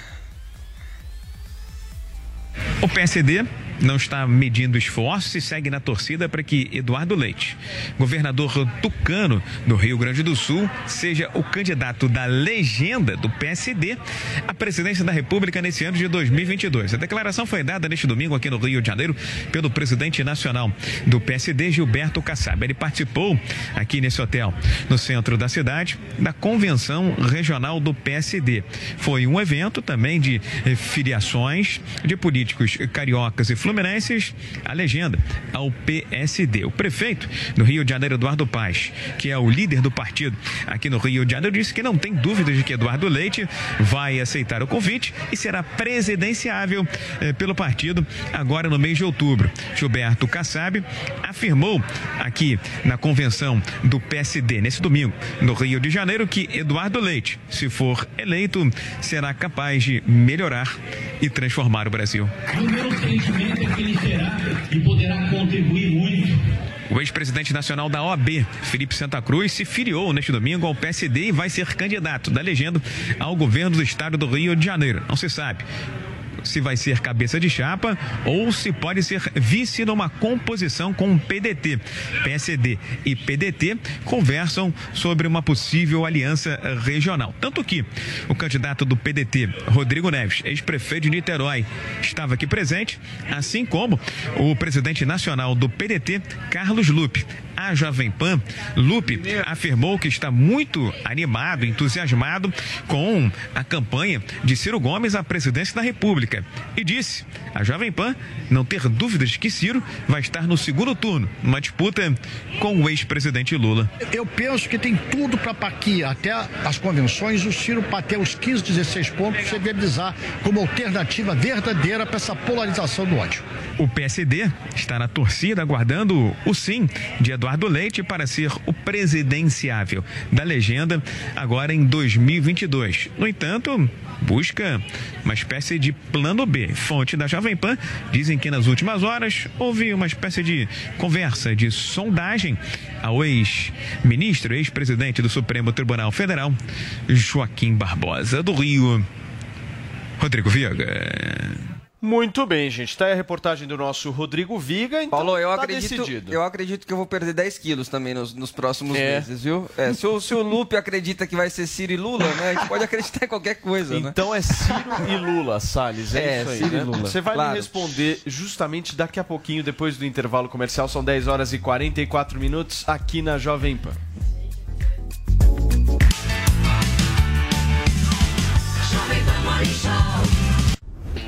O PSD não está medindo esforços e segue na torcida para que Eduardo Leite, governador tucano do Rio Grande do Sul, seja o candidato da legenda do PSD à presidência da República nesse ano de 2022. A declaração foi dada neste domingo aqui no Rio de Janeiro pelo presidente nacional do PSD, Gilberto Kassab. Ele participou aqui nesse hotel, no centro da cidade, da convenção regional do PSD. Foi um evento também de filiações de políticos cariocas e a legenda ao PSD. O prefeito do Rio de Janeiro, Eduardo Paz, que é o líder do partido aqui no Rio de Janeiro, disse que não tem dúvidas de que Eduardo Leite vai aceitar o convite e será presidenciável eh, pelo partido agora no mês de outubro. Gilberto Kassab afirmou aqui na convenção do PSD nesse domingo no Rio de Janeiro que Eduardo Leite, se for eleito, será capaz de melhorar e transformar o Brasil. O meu sentimento que ele será e poderá contribuir muito O ex-presidente nacional da OAB, Felipe Santa Cruz, se filiou neste domingo ao PSD e vai ser candidato da legenda ao governo do estado do Rio de Janeiro. Não se sabe se vai ser cabeça de chapa ou se pode ser vice numa composição com o PDT. PSD e PDT conversam sobre uma possível aliança regional. Tanto que o candidato do PDT, Rodrigo Neves, ex-prefeito de Niterói, estava aqui presente, assim como o presidente nacional do PDT, Carlos Lupe. A Jovem Pan, Lupe afirmou que está muito animado, entusiasmado com a campanha de Ciro Gomes à presidência da República. E disse a Jovem Pan não ter dúvidas de que Ciro vai estar no segundo turno, numa disputa com o ex-presidente Lula. Eu penso que tem tudo para aqui, até as convenções, o Ciro bater os 15, 16 pontos e viabilizar como alternativa verdadeira para essa polarização do ódio. O PSD está na torcida aguardando o sim de Eduardo Leite para ser o presidenciável da legenda agora em 2022. No entanto, busca uma espécie de plano B. Fonte da Jovem Pan dizem que nas últimas horas houve uma espécie de conversa, de sondagem ao ex-ministro, ex-presidente do Supremo Tribunal Federal, Joaquim Barbosa, do Rio. Rodrigo Viega. Muito bem, gente. Tá aí a reportagem do nosso Rodrigo Viga. Então Paulo, eu tá acredito, decidido. eu acredito que eu vou perder 10 quilos também nos, nos próximos É. meses, viu? É, se, o, se o Lupe acredita que vai ser Ciro e Lula, né? A gente pode acreditar em qualquer coisa, né? Então é Ciro e Lula, Salles. É, É, isso aí, Ciro e né? Lula. Você vai Claro. me responder justamente daqui a pouquinho, depois do intervalo comercial. São 10 horas e 44 minutos aqui na Jovem Pan.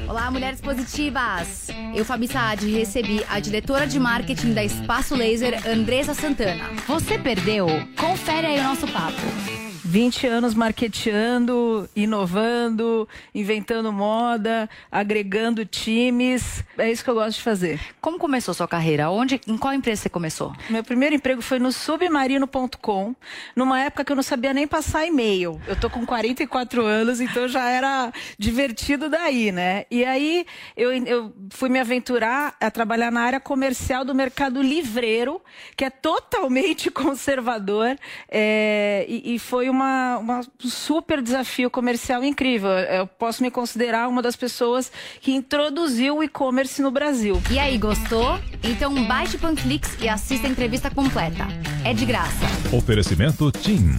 Olá, mulheres positivas! Eu, Fabi Saad, recebi a diretora de marketing da Espaço Laser, Andresa Santana. Você perdeu? Confere aí o nosso papo. 20 anos marketeando, inovando, inventando moda, agregando times. É isso que eu gosto de fazer. Como começou sua carreira? Onde, em qual empresa você começou? Meu primeiro emprego foi no submarino.com, numa época que eu não sabia nem passar e-mail. Eu tô com 44 anos, então já era divertido daí, né? E aí eu, eu fui me aventurar a trabalhar na área comercial do mercado livreiro, que é totalmente *laughs* conservador, é, e, e foi uma, uma- um super desafio comercial incrível. Eu posso me considerar uma das pessoas que introduziu o e-commerce no Brasil. E aí, gostou? Então baixe o Panflix e assista a entrevista completa. É de graça. Oferecimento TIM.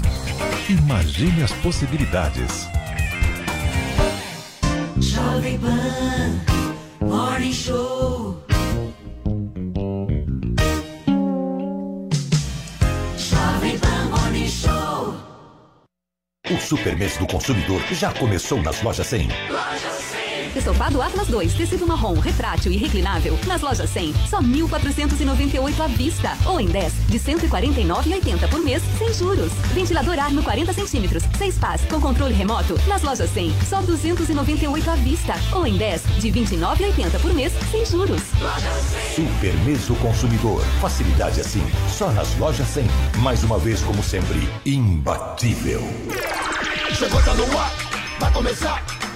Imagine as possibilidades. Jovem Pan Morning Show. O Super Mês do Consumidor já começou nas lojas 100. Estofado Atlas 2, tecido marrom, retrátil e reclinável. Nas lojas 100, só 1.498 à vista. Ou em 10, de 149,80 por mês, sem juros. Ventilador Arno 40 centímetros, 6 pás, com controle remoto. Nas lojas 100, só 298 à vista. Ou em 10, de 29,80 por mês, sem juros. Super Mês do Consumidor. Facilidade assim, só nas lojas 100. Mais uma vez, como sempre, imbatível. Chegou, tá no ar, vai começar.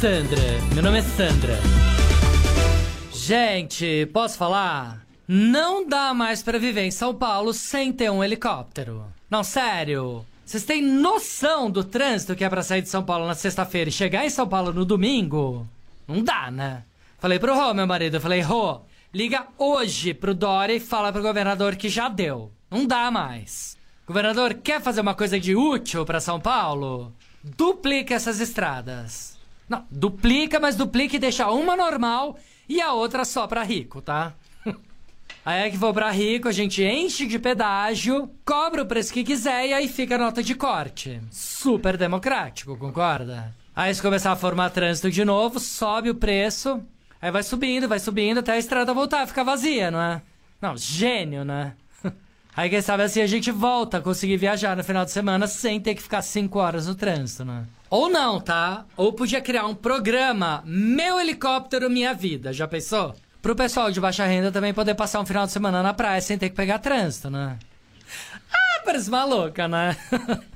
Sandra, meu nome é Sandra. Gente, posso falar? Não dá mais pra viver em São Paulo sem ter um helicóptero. Não, sério. Vocês têm noção do trânsito que é pra sair de São Paulo na sexta-feira e chegar em São Paulo no domingo? Não dá, né? Falei pro Rô, meu marido, eu falei, Rô, liga hoje pro Dória e fala pro governador que já deu. Não dá mais. Governador, quer fazer uma coisa de útil pra São Paulo? Duplica essas estradas. Não, duplica, mas duplica e deixa uma normal e a outra só pra rico, tá? *laughs* Aí é que for pra rico, a gente enche de pedágio, cobra o preço que quiser e aí fica a nota de corte. Super democrático, concorda? Aí se começar a formar trânsito de novo, sobe o preço, aí vai subindo, vai subindo até a estrada voltar ficar vazia, não é? Não, gênio, né? *laughs* Aí quem sabe assim a gente volta a conseguir viajar no final de semana sem ter que ficar 5 horas no trânsito, né? Ou não, tá? Ou podia criar um programa Meu Helicóptero Minha Vida, já pensou? Pro pessoal de baixa renda também poder passar um final de semana na praia sem ter que pegar trânsito, né? Ah, parece maluca, né?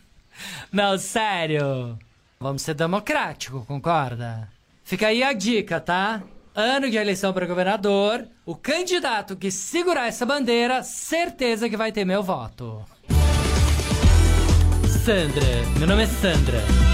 *laughs* não, sério. Vamos ser democrático, concorda? Fica aí a dica, tá? ano de eleição para governador, o candidato que segurar essa bandeira, certeza que vai ter meu voto. Sandra, meu nome é Sandra.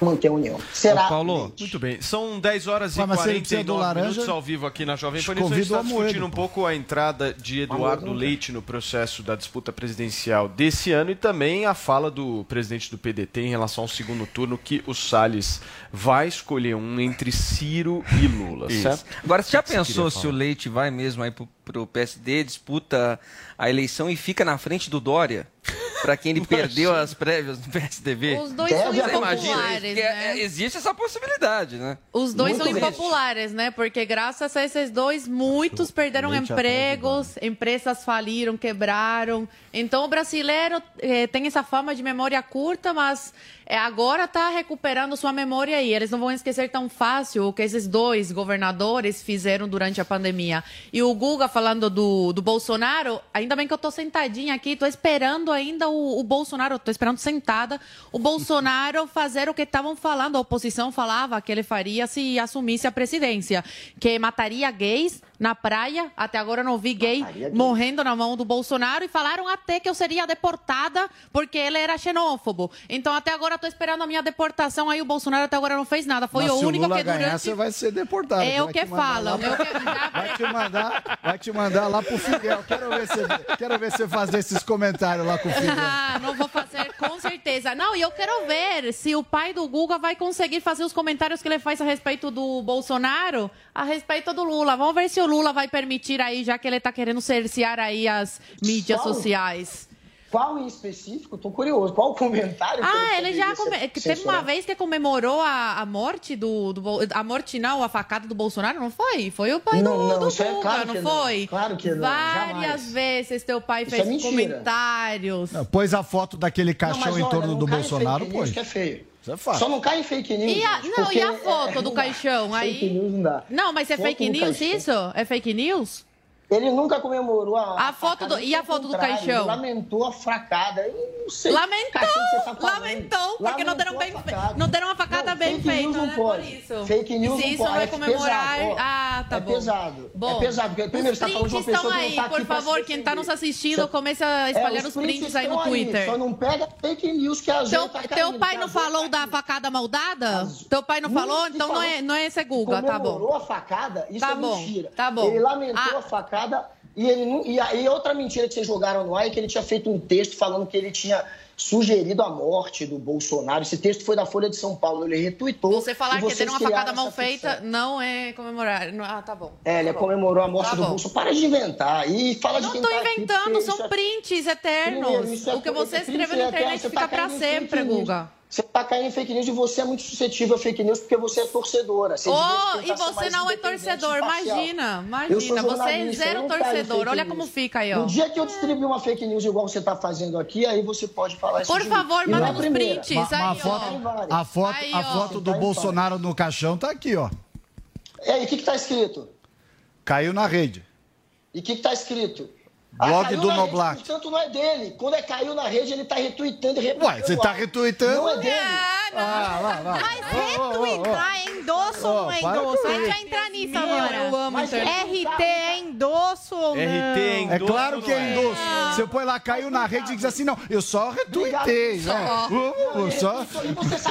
Manter a união. Será? Ô, Paulo, muito bem. São 10 horas e do 49 laranja, minutos ao vivo aqui na Jovem Pan. News. A gente está o discutindo um pouco a entrada de Eduardo Leite no processo da disputa presidencial desse ano e também a fala do presidente do PDT em relação ao segundo turno, que o Salles vai escolher um entre Ciro e Lula, Isso. certo? Agora, você já O que pensou se o? Leite vai mesmo aí pro, pro PSD, disputa a eleição e fica na frente do Dória? Pra quem ele perdeu as prévias no PSDB? Os dois são Você imagina impopulares, né? é- Existe essa possibilidade, né? Os dois Muito são grande. impopulares, né? Porque graças a esses dois, muitos perderam Leite empregos, empresas faliram, quebraram. Então o brasileiro eh, tem essa fama de memória curta, mas eh, agora está recuperando sua memória aí. Eles não vão esquecer tão fácil o que esses dois governadores fizeram durante a pandemia. E o Guga falando do, do Bolsonaro, ainda bem que eu estou sentadinha aqui, estou esperando ainda o, o Bolsonaro, estou esperando sentada, o Bolsonaro *laughs* fazer o que estavam falando, a oposição falava que ele faria se assumisse a presidência, que mataria gays na praia, até agora eu não vi gay morrendo na mão do Bolsonaro e falaram até que eu seria deportada porque ele era xenófobo. Então até agora eu tô esperando a minha deportação, aí o Bolsonaro até agora não fez nada, foi Mas o único que ganhar, durante... você vai ser deportado. É o que falam, é pra- *laughs* Vai te mandar, vai te mandar lá pro Fidel. Quero ver você, quero ver você fazer esses comentários lá com o Fidel. *laughs* Ah, não vou fazer, com certeza. Não, e eu quero ver se o pai do Guga vai conseguir fazer os comentários que ele faz a respeito do Bolsonaro, a respeito do Lula. Vamos ver se o Lula vai permitir aí, já que ele tá querendo cercear aí as mídias Qual? sociais. Qual em específico? Tô curioso. Qual o comentário? que Ah, ele já poderia come... teve uma vez que comemorou a, a morte do, do a morte não, a facada do Bolsonaro, não foi? Foi o pai Não, do, não, do é claro não que não. foi? Claro que não, Várias jamais. vezes teu pai Isso fez é comentários. Não, Pôs a foto daquele caixão Não, mas em olha, torno do Bolsonaro, que é feio. Isso é fato. Só não cai em fake news. E a, gente, não, e a foto é- do caixão aí? Fake news não dá. Não, mas é Foto fake news caixão. isso? É fake news? Ele nunca comemorou a. A foto do- facada, e a foto do caixão? lamentou a fracada. Eu não sei. Lamentou, tá lamentou, porque não deram, Lamentou bem, facada. não deram uma facada Não, bem fake news feita, não né? pode. Isso. Fake news se não isso pode. não é É comemorar. pesado, ah, tá É bom. pesado. Bom, É pesado, porque primeiro os você tá falando de uma prints que não aí, tá por favor, quem tá nos assistindo, Só- comece a espalhar É, os prints aí no Twitter. Só não pega fake news que a gente Teu, tá teu caindo, pai que não a falou da facada maldada? Teu pai não falou? Não, Então não é, não é esse Guga, tá bom. comemorou a facada, isso Tá é mentira. tá bom. Ele lamentou Ah. a facada e ele não, e, a- e outra mentira que vocês jogaram no ar é que ele tinha feito um texto falando que ele tinha sugerido a morte do Bolsonaro. Esse texto foi da Folha de São Paulo, ele retuitou. Você falar que deram uma facada mal feita ficção. não é comemorar. Não- Ah, tá bom. É, ele comemorou a morte Tá do bom. Bolsonaro. Para de inventar e fala de Não quem tô tá aqui, inventando, porque são é- prints Primeiro, eternos. isso é o que você escreveu na é eterno, internet fica tá em fake sempre. Guga. Você tá caindo em fake news e você é muito suscetível a fake news porque você é torcedora. Você Oh, e você não é e torcedor, imagina, imagina. Você é zero torcedor. Olha news. como fica aí, ó. No dia que eu distribuir uma fake news igual você tá fazendo aqui, aí você pode falar isso Por favor. E é manda a os primeira. prints, Ma- ma- a aí, foto, ó. a foto, Aí, a foto do Vai, Bolsonaro no caixão tá aqui, ó. E aí, o que que tá escrito? Caiu na rede. E o que que tá escrito? Blog caiu do Noblar. portanto, não é dele. Quando é caiu na rede, ele tá retweetando e replicando. Ué, você tá retweetando? Não é dele. Ah, lá, lá. Mas retweetar é endosso ou não é endosso? A gente vai entrar nisso agora. eu amo. RT é endosso ou não? RT é É endosso, claro que é não é? endosso. Você põe lá, caiu na rede e diz assim, não, eu só retuitei, né? Uh, uh, só...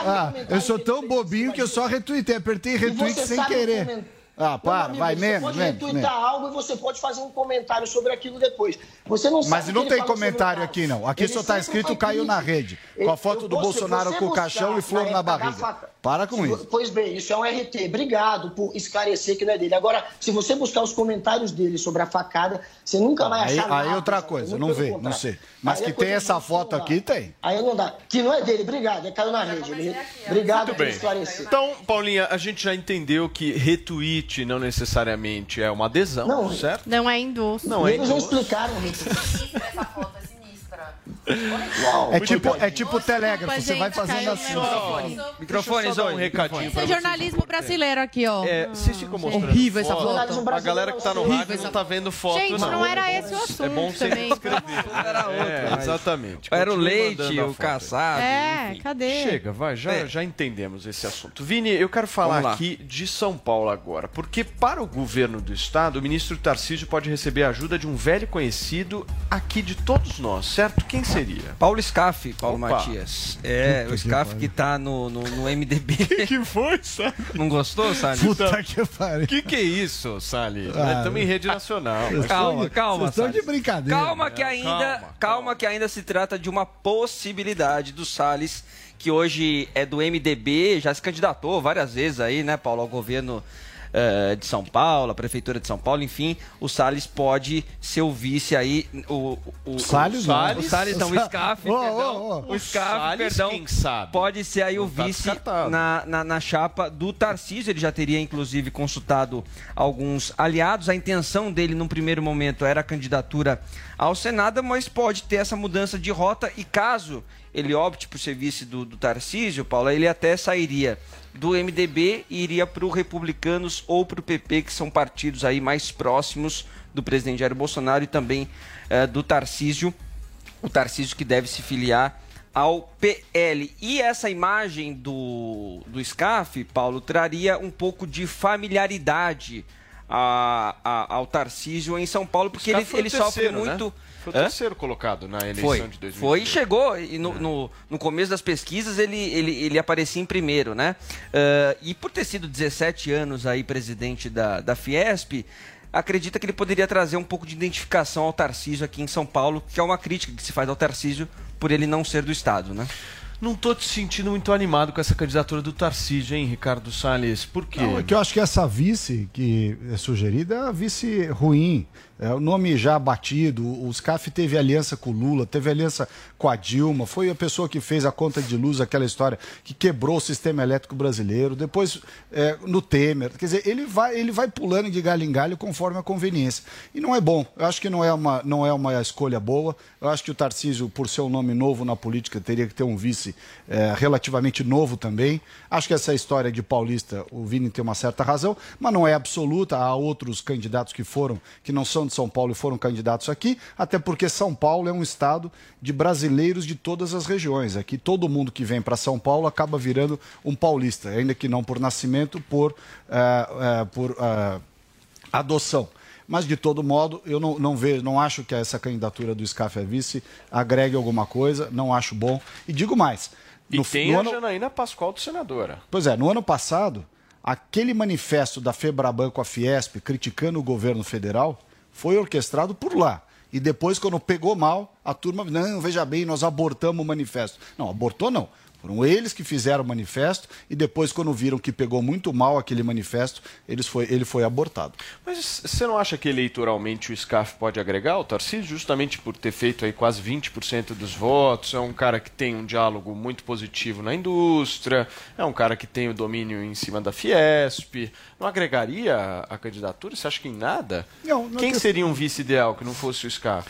Ah, eu sou tão bobinho que eu só retuitei, apertei retweet sem querer. Ah, para, vai você menos, pode retweetar algo e você pode fazer um comentário sobre aquilo depois. Você não sabe Mas não tem comentário aqui, não. Aqui Ele só tá sempre escrito caiu na rede. Com a foto do você- Bolsonaro você com o buscar caixão e flor na na barriga. Para com isso. Pois bem, isso é um RT. Obrigado por esclarecer que não é dele. Agora, se você buscar os comentários dele sobre a facada, você nunca vai Aí, achar nada. aí outra coisa, não vê, não sei. Mas Aí que é coisa tem essa foto celular. aqui, tem. Aí não dá. Que não é dele. Obrigado. É caiu na rede. Ele- Obrigado por esclarecer. Então, Paulinha, a gente já entendeu que retweet não necessariamente é uma adesão, Não. certo? Não é endosso. Não é Eles não explicaram. Essa *laughs* foto é. É tipo, é tipo telégrafo, você vai gente, fazendo caiu assim. meu microfone. Só dar um Zoe, recadinho Esse pra é vocês. jornalismo brasileiro aqui, ó. É, vocês ficam mostrando Horrível essa foto. A galera que tá no rádio não tá vendo foto, Gente, não era esse o assunto É bom você também. escrever. Era outro, É, exatamente. Era o leite, o caçado. É, enfim. cadê? Chega, vai, já, É. já entendemos esse assunto. Vini, eu quero falar aqui de São Paulo agora, porque para o governo do estado, o ministro Tarcísio pode receber a ajuda de um velho conhecido aqui de todos nós, certo? Quem seria? Paulo Scaff, Paulo Opa. Matias. É, Puta o que Scaff pariu. que tá no, no, no MDB. *laughs* que foi, Sali? Não gostou, Sali? Puta que pariu. Que que é isso, Sali? Ah, Estamos em rede nacional. Vocês Calma, de- calma, Vocês estão de brincadeira. Calma que ainda, calma, que ainda se trata de uma possibilidade do Salles, que hoje é do MDB, já se candidatou várias vezes aí, né, Paulo, ao governo eh, de São Paulo, a prefeitura de São Paulo, enfim, o Salles pode ser o vice aí, o, o, o Salles o não. Salles, o Salles não, o Ô, ô, perdão, ô. o Salles, perdão, quem sabe? pode ser aí o Não tá vice na, na, na chapa do Tarcísio. Ele já teria, inclusive, consultado alguns aliados. A intenção dele, num primeiro momento, era a candidatura ao Senado, mas pode ter essa mudança de rota e caso ele opte por ser vice do, do Tarcísio, Paulo, ele até sairia do MDB e iria para o Republicanos ou para o PP, que são partidos aí mais próximos do presidente Jair Bolsonaro e também eh, do Tarcísio o Tarcísio que deve se filiar ao PL. E essa imagem do, do SCAF, Paulo, traria um pouco de familiaridade a, a- ao Tarcísio em São Paulo, porque ele, ele sofre né? muito. Foi o Hã? terceiro colocado na eleição Foi, de 2020. foi e chegou. E no, no, no começo das pesquisas ele, ele, ele aparecia em primeiro, né? Ah, e por ter sido 17 anos aí presidente da, da Fiesp, acredita que ele poderia trazer um pouco de identificação ao Tarcísio aqui em São Paulo, que é uma crítica que se faz ao Tarcísio por ele não ser do Estado, né? Não tô te sentindo muito animado com essa candidatura do Tarcísio, hein, Ricardo Salles? Por quê? Não, é que eu acho que essa vice que é sugerida é a vice ruim. É o nome já batido. O SCAF teve aliança com o Lula, teve aliança com a Dilma, foi a pessoa que fez a conta de luz, aquela história que quebrou o sistema elétrico brasileiro. Depois, é, no Temer. Quer dizer, ele vai, ele vai pulando de galho em galho conforme a conveniência. E não é bom. Eu acho que não é uma, não é uma escolha boa. Eu acho que o Tarcísio, por ser um nome novo na política, teria que ter um vice é, relativamente novo também. Acho que essa história de paulista, o Vini tem uma certa razão, mas não é absoluta. Há outros candidatos que foram, que não são de São Paulo e foram candidatos aqui, até porque São Paulo é um estado de brasileiros de todas as regiões. Aqui todo mundo que vem para São Paulo acaba virando um paulista, ainda que não por nascimento, por, eh, eh, por eh, adoção. Mas, de todo modo, eu não, não vejo, não acho que essa candidatura do SCAF a vice agregue alguma coisa, não acho bom. E digo mais. E no- tem no a ano- Janaína Pascoal do senadora. Pois é, no ano passado, aquele manifesto da Febraban com a Fiesp criticando o governo federal foi orquestrado por lá. E depois, quando pegou mal, a turma, não, veja bem, nós abortamos o manifesto. Não, abortou não. Foram eles que fizeram o manifesto e depois, quando viram que pegou muito mal aquele manifesto, eles foi, ele foi abortado. Mas você não acha que eleitoralmente o SCAF pode agregar o Tarcísio, justamente por ter feito aí quase 20% dos votos? É um cara que tem um diálogo muito positivo na indústria, é um cara que tem o domínio em cima da Fiesp. Não agregaria a, candidatura? Você acha que em nada? Não, não Quem que- seria um vice ideal que não fosse o SCAF?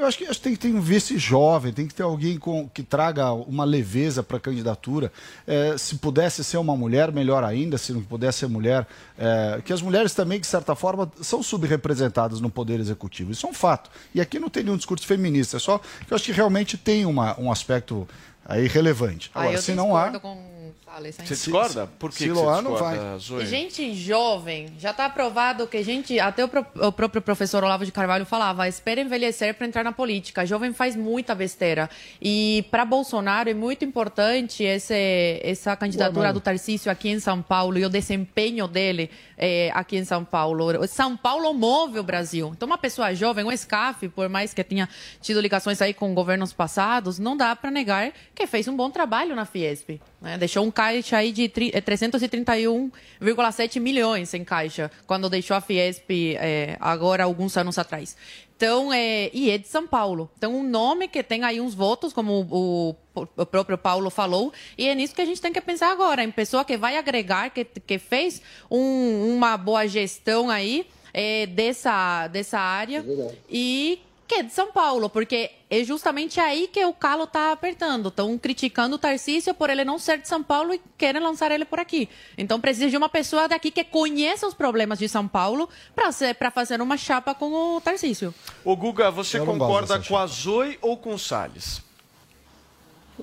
Eu acho que, acho que tem que ter um vice jovem, tem que ter alguém com, que traga uma leveza para a candidatura. É, se pudesse ser uma mulher, melhor ainda, se não pudesse ser mulher. É, que as mulheres também, de certa forma, são subrepresentadas no Poder Executivo. Isso é um fato. E aqui não tem nenhum discurso feminista, é só que eu acho que realmente tem uma, um aspecto aí relevante. Ah, Agora, eu se não há. com o Salles, hein? Você discorda? Por que, que você Siloá não Zoe? Gente jovem, já está aprovado que gente, até o, pro- o próprio professor Olavo de Carvalho falava, espera envelhecer para entrar na política. Jovem faz muita besteira. E para Bolsonaro é muito importante esse, essa candidatura Ué, do Tarcísio aqui em São Paulo e o desempenho dele eh, aqui em São Paulo. São Paulo move o Brasil. Então uma pessoa jovem, um SCAF, por mais que tenha tido ligações aí com governos passados, não dá para negar que fez um bom trabalho na Fiesp. né? Deixou um caixa aí de tri- eh, 331,7 milhões em caixa, quando deixou a Fiesp eh, agora alguns anos atrás. Então, é, e é de São Paulo. Então, um nome que tem aí uns votos, como o, o próprio Paulo falou, e é nisso que a gente tem que pensar agora, em pessoa que vai agregar, que, que fez um- uma boa gestão aí é, dessa, dessa área e que é de São Paulo, porque é justamente aí que o calo está apertando. Estão criticando o Tarcísio por ele não ser de São Paulo e querem lançar ele por aqui. Então precisa de uma pessoa daqui que conheça os problemas de São Paulo para fazer uma chapa com o Tarcísio. Ô Guga, você concorda com a Zoe ou com o Salles?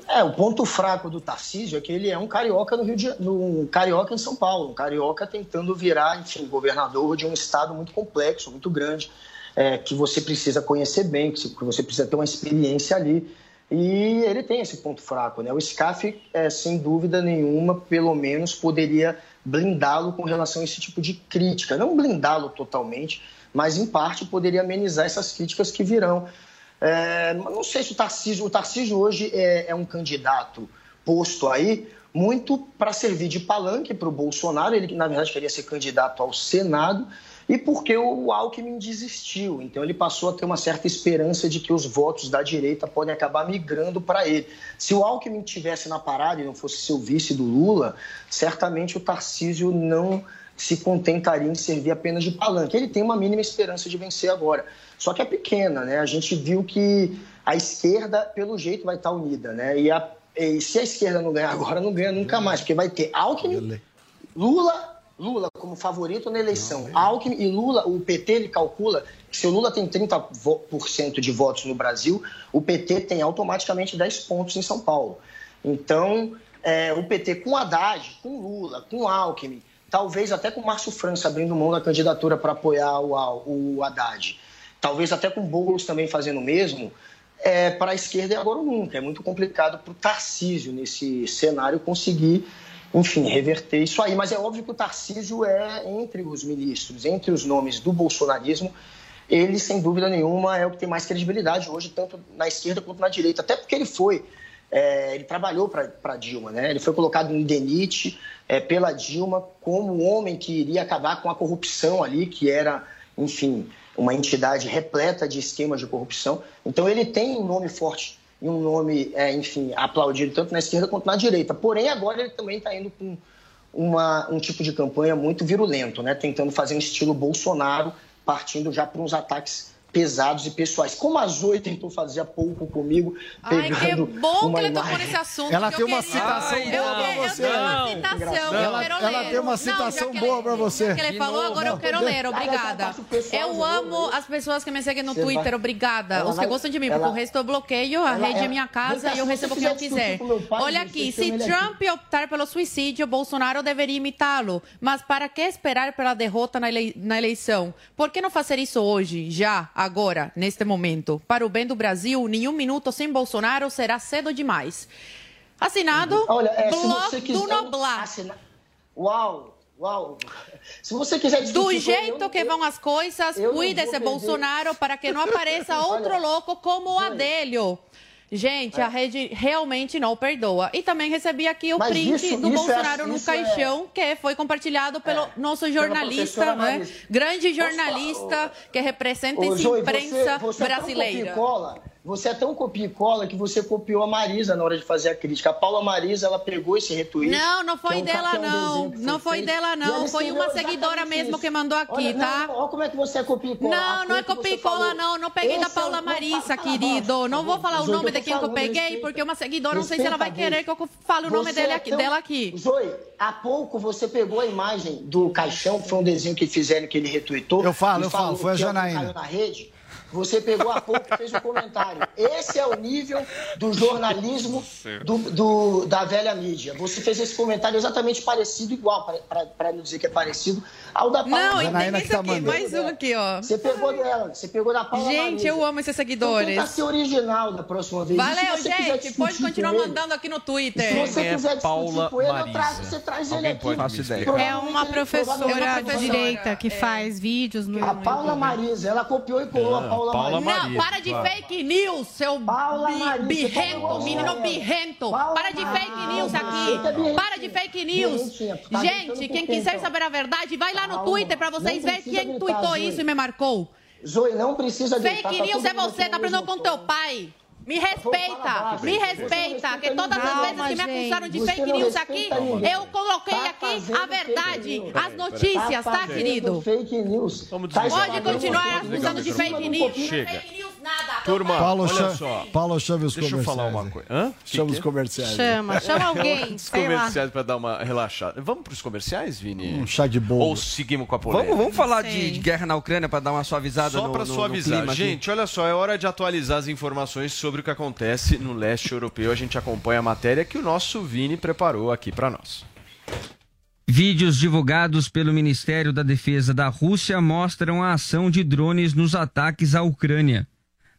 É, o ponto fraco do Tarcísio é que ele é um carioca no Rio de Janeiro, um carioca em São Paulo, um carioca tentando virar, enfim, governador de um estado muito complexo, muito grande, é, que você precisa conhecer bem, que você precisa ter uma experiência ali. E ele tem esse ponto fraco, né? O SCAF, é, sem dúvida nenhuma, pelo menos poderia blindá-lo com relação a esse tipo de crítica. Não blindá-lo totalmente, mas em parte poderia amenizar essas críticas que virão. É, não sei se o Tarcísio, o Tarcísio hoje é, é um candidato posto aí muito para servir de palanque para o Bolsonaro, ele na verdade queria ser candidato ao Senado, e porque o Alckmin desistiu. Então ele passou a ter uma certa esperança de que os votos da direita podem acabar migrando para ele. Se o Alckmin tivesse na parada e não fosse seu vice do Lula, certamente o Tarcísio não se contentaria em servir apenas de palanque. Ele tem uma mínima esperança de vencer agora. Só que é pequena, né? A gente viu que a esquerda, pelo jeito, vai estar unida, né? E, a, e se a esquerda não ganhar agora, não ganha nunca mais, porque vai ter Alckmin, Lula, Lula como favorito na eleição. Alckmin e Lula, o PT ele calcula que se o Lula tem 30% de votos no Brasil, o PT tem automaticamente 10 pontos em São Paulo. Então, é, o PT com Haddad, com Lula, com Alckmin, talvez até com Márcio França abrindo mão da candidatura para apoiar o, o Haddad, talvez até com Boulos também fazendo o mesmo, é, para a esquerda é agora ou nunca. É muito complicado para o Tarcísio, nesse cenário, conseguir, enfim, reverter isso aí. Mas é óbvio que o Tarcísio é, entre os ministros, entre os nomes do bolsonarismo, ele, sem dúvida nenhuma, é o que tem mais credibilidade hoje, tanto na esquerda quanto na direita. Até porque ele foi, é, ele trabalhou para Dilma, né? Ele foi colocado em DENIT é, pela Dilma como o homem que iria acabar com a corrupção ali, que era, enfim, uma entidade repleta de esquemas de corrupção. Então ele tem um nome forte e um nome, é, enfim, aplaudido tanto na esquerda quanto na direita. Porém, agora ele também está indo com uma, um tipo de campanha muito virulento, né? tentando fazer um estilo Bolsonaro, partindo já para uns ataques pesados e pessoais. Como a Zoe tentou fazer há pouco comigo, Ai, que pegando bom uma que ele tocou nesse assunto. Ela que tem eu uma citação eu, boa pra você. Eu tenho uma Não, citação, ela- eu quero ela ler. tem uma citação boa pra você. que ele falou, novo, agora eu quero poder- ler, Ela obrigada. Eu amo as pessoas que me seguem no Você Twitter, vai- obrigada. Ela Os que vai- gostam de mim, ela- porque o resto eu bloqueio, a ela- rede é ela- minha casa e eu recebo o que eu quiser Olha aqui, se Trump optar pelo suicídio, Bolsonaro deveria imitá-lo. Mas para que esperar pela derrota na, elei- na eleição? Por que não fazer isso hoje, já, agora, neste momento? Para o bem do Brasil, nenhum minuto sem Bolsonaro será cedo demais. Assinado, Olha, é, se Bloco você quiser do Noblar. assinar- Uau, uau. Se você quiser discutir Do jeito eu- que vão as coisas, eu não cuide vou esse perder. Bolsonaro para que não apareça *laughs* outro Olha, louco como o Adélio. Gente, a rede realmente não perdoa. E também recebi aqui o Mas print isso- do isso é- Bolsonaro no isso é- caixão, que foi compartilhado pelo nosso jornalista, né? Grande jornalista que representa Ô, essa imprensa você, você É brasileira. cola, você é tão copia e cola que você copiou a Marisa na hora de fazer a crítica. A Paula Marisa, ela pegou esse retweet. Não, não foi é um- dela, é um não. que Não foi feito, dela, ela não. Foi uma seguidora mesmo isso. que mandou aqui, Olha, tá? Não, olha como é que você é copia e cola. Não, não é copia e cola, falou. não. Não peguei da Esse é o- Paula fala- fala querido. Não por vou falar o nome de quem que eu peguei, respeita. porque uma seguidora, não sei se ela vai querer que eu fale o nome dele é aqui, tão- dela aqui. Zoe, há pouco você pegou a imagem do caixão, que foi um desenho que fizeram que ele retweetou. Eu falo, e eu falo, falou foi a é Janaína. caiu na rede. Você pegou há pouco e fez um comentário. Esse é o nível do jornalismo do, do- da velha mídia. Você fez esse comentário exatamente parecido, igual, para não dizer que é parecido, ao da Paula. Não, Janaína que esse tá aqui, mandando. mais um aqui, ó. Você pegou dela, você pegou da Paula Gente, Marisa. eu amo esses Então seguidores. tenta ser original da próxima vez. Se Valeu, você quiser gente. Pode continuar com ele, mandando aqui no Se Twitter. você Quem é quiser discutir Paula com ele, eu trago, você traz ele Alguém aqui. ideia. explicar? É uma professora de direita que é. faz vídeos no A Paula. Marisa, ela copiou e colou a Paula, Paula Marisa. Não, Maria, para de claro. fake news, seu Paula bi- Maria, birrento, tá menino birrento. Paula Para de fake Maria, news tá aqui. Para de fake news. Tá Gente, por quem quiser então? saber a verdade, vai lá no Twitter pra vocês não verem quem tweetou isso e me marcou. Zoe, não precisa gritar, Fake tá news é você, tá aprendendo com teu pai. Me respeita, me respeita, que todas as vezes que me acusaram de fake news aqui, eu coloquei Tá aqui a verdade, as notícias, Tá tá, querido? fake news. Tá. Pode continuar acusando de fake news. Chega. Nada. Turma, Paulo, olha chama, só. Paulo, chame os Deixa eu falar uma coisa. Hã? Chama os é? comerciais. Chama, chama *laughs* alguém, Os comerciais pra dar uma relaxada. Vamos pros comerciais, Vini? Um chá de bolo. Ou seguimos com a polêmica? Vamos, vamos falar de, de guerra na Ucrânia para dar uma suavizada Só no, para no- no suavizar. clima aqui. Gente, olha só, é hora de atualizar as informações sobre o que acontece no leste europeu. A gente acompanha a matéria que o nosso Vini preparou aqui para nós. Vídeos divulgados pelo Ministério da Defesa da Rússia mostram a ação de drones nos ataques à Ucrânia.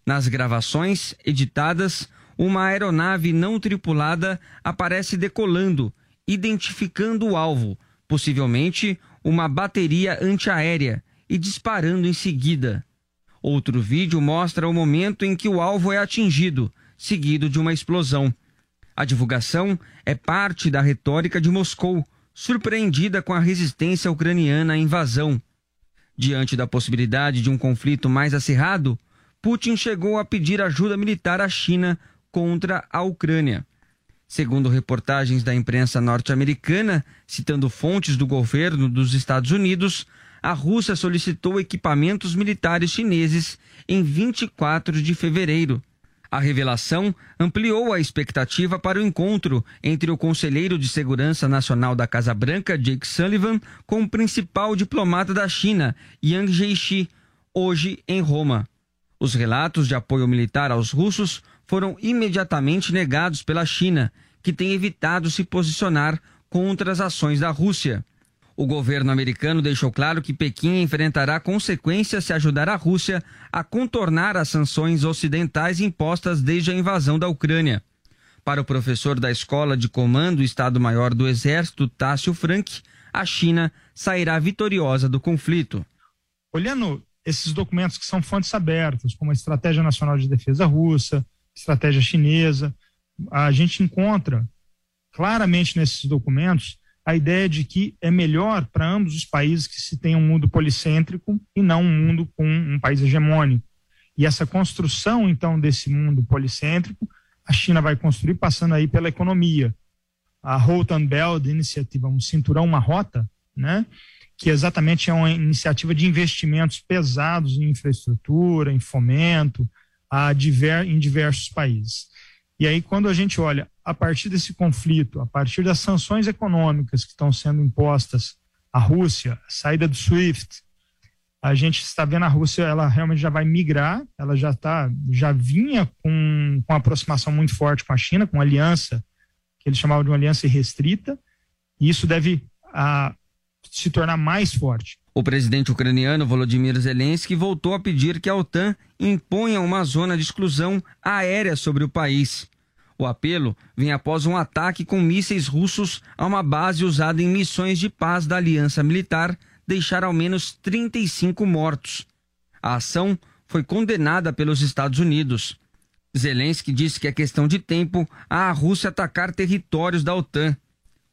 Nas gravações editadas, uma aeronave não tripulada aparece decolando, identificando o alvo, possivelmente uma bateria antiaérea, e disparando em seguida. Outro vídeo mostra o momento em que o alvo é atingido, seguido de uma explosão. A divulgação é parte da retórica de Moscou, surpreendida com a resistência ucraniana à invasão. Diante da possibilidade de um conflito mais acirrado, Putin chegou a pedir ajuda militar à China contra a Ucrânia. Segundo reportagens da imprensa norte-americana, citando fontes do governo dos Estados Unidos, a Rússia solicitou equipamentos militares chineses em 24 de fevereiro. A revelação ampliou a expectativa para o encontro entre o conselheiro de segurança nacional da Casa Branca, Jake Sullivan, com o principal diplomata da China, Yang Jiechi, hoje em Roma. Os relatos de apoio militar aos russos foram imediatamente negados pela China, que tem evitado se posicionar contra as ações da Rússia. O governo americano deixou claro que Pequim enfrentará consequências se ajudar a Rússia a contornar as sanções ocidentais impostas desde a invasão da Ucrânia. Para o professor da Escola de Comando Estado-Maior do Exército, Tássio Frank, a China sairá vitoriosa do conflito. olhando esses documentos que são fontes abertas, como a Estratégia Nacional de Defesa Russa, Estratégia Chinesa, a gente encontra claramente nesses documentos a ideia de que é melhor para ambos os países que se tenha um mundo policêntrico e não um mundo com um país hegemônico. E essa construção, então, desse mundo policêntrico, a China vai construir passando aí pela economia. A Road and Belt Initiative, um cinturão, uma rota, né? que exatamente é uma iniciativa de investimentos pesados em infraestrutura, em fomento, a diver, em diversos países. E aí, quando a gente olha a partir desse conflito, a partir das sanções econômicas que estão sendo impostas à Rússia, a saída do SWIFT, a gente está vendo a Rússia, ela realmente já vai migrar, ela já tá, já vinha com, com uma aproximação muito forte com a China, com uma aliança que eles chamavam de uma aliança irrestrita, e isso deve a, se tornar mais forte. O presidente ucraniano Volodymyr Zelensky voltou a pedir que a OTAN imponha uma zona de exclusão aérea sobre o país. O apelo vem após um ataque com mísseis russos a uma base usada em missões de paz da aliança militar deixar ao menos 35 mortos. A ação foi condenada pelos Estados Unidos. Zelensky disse que é questão de tempo a Rússia atacar territórios da OTAN.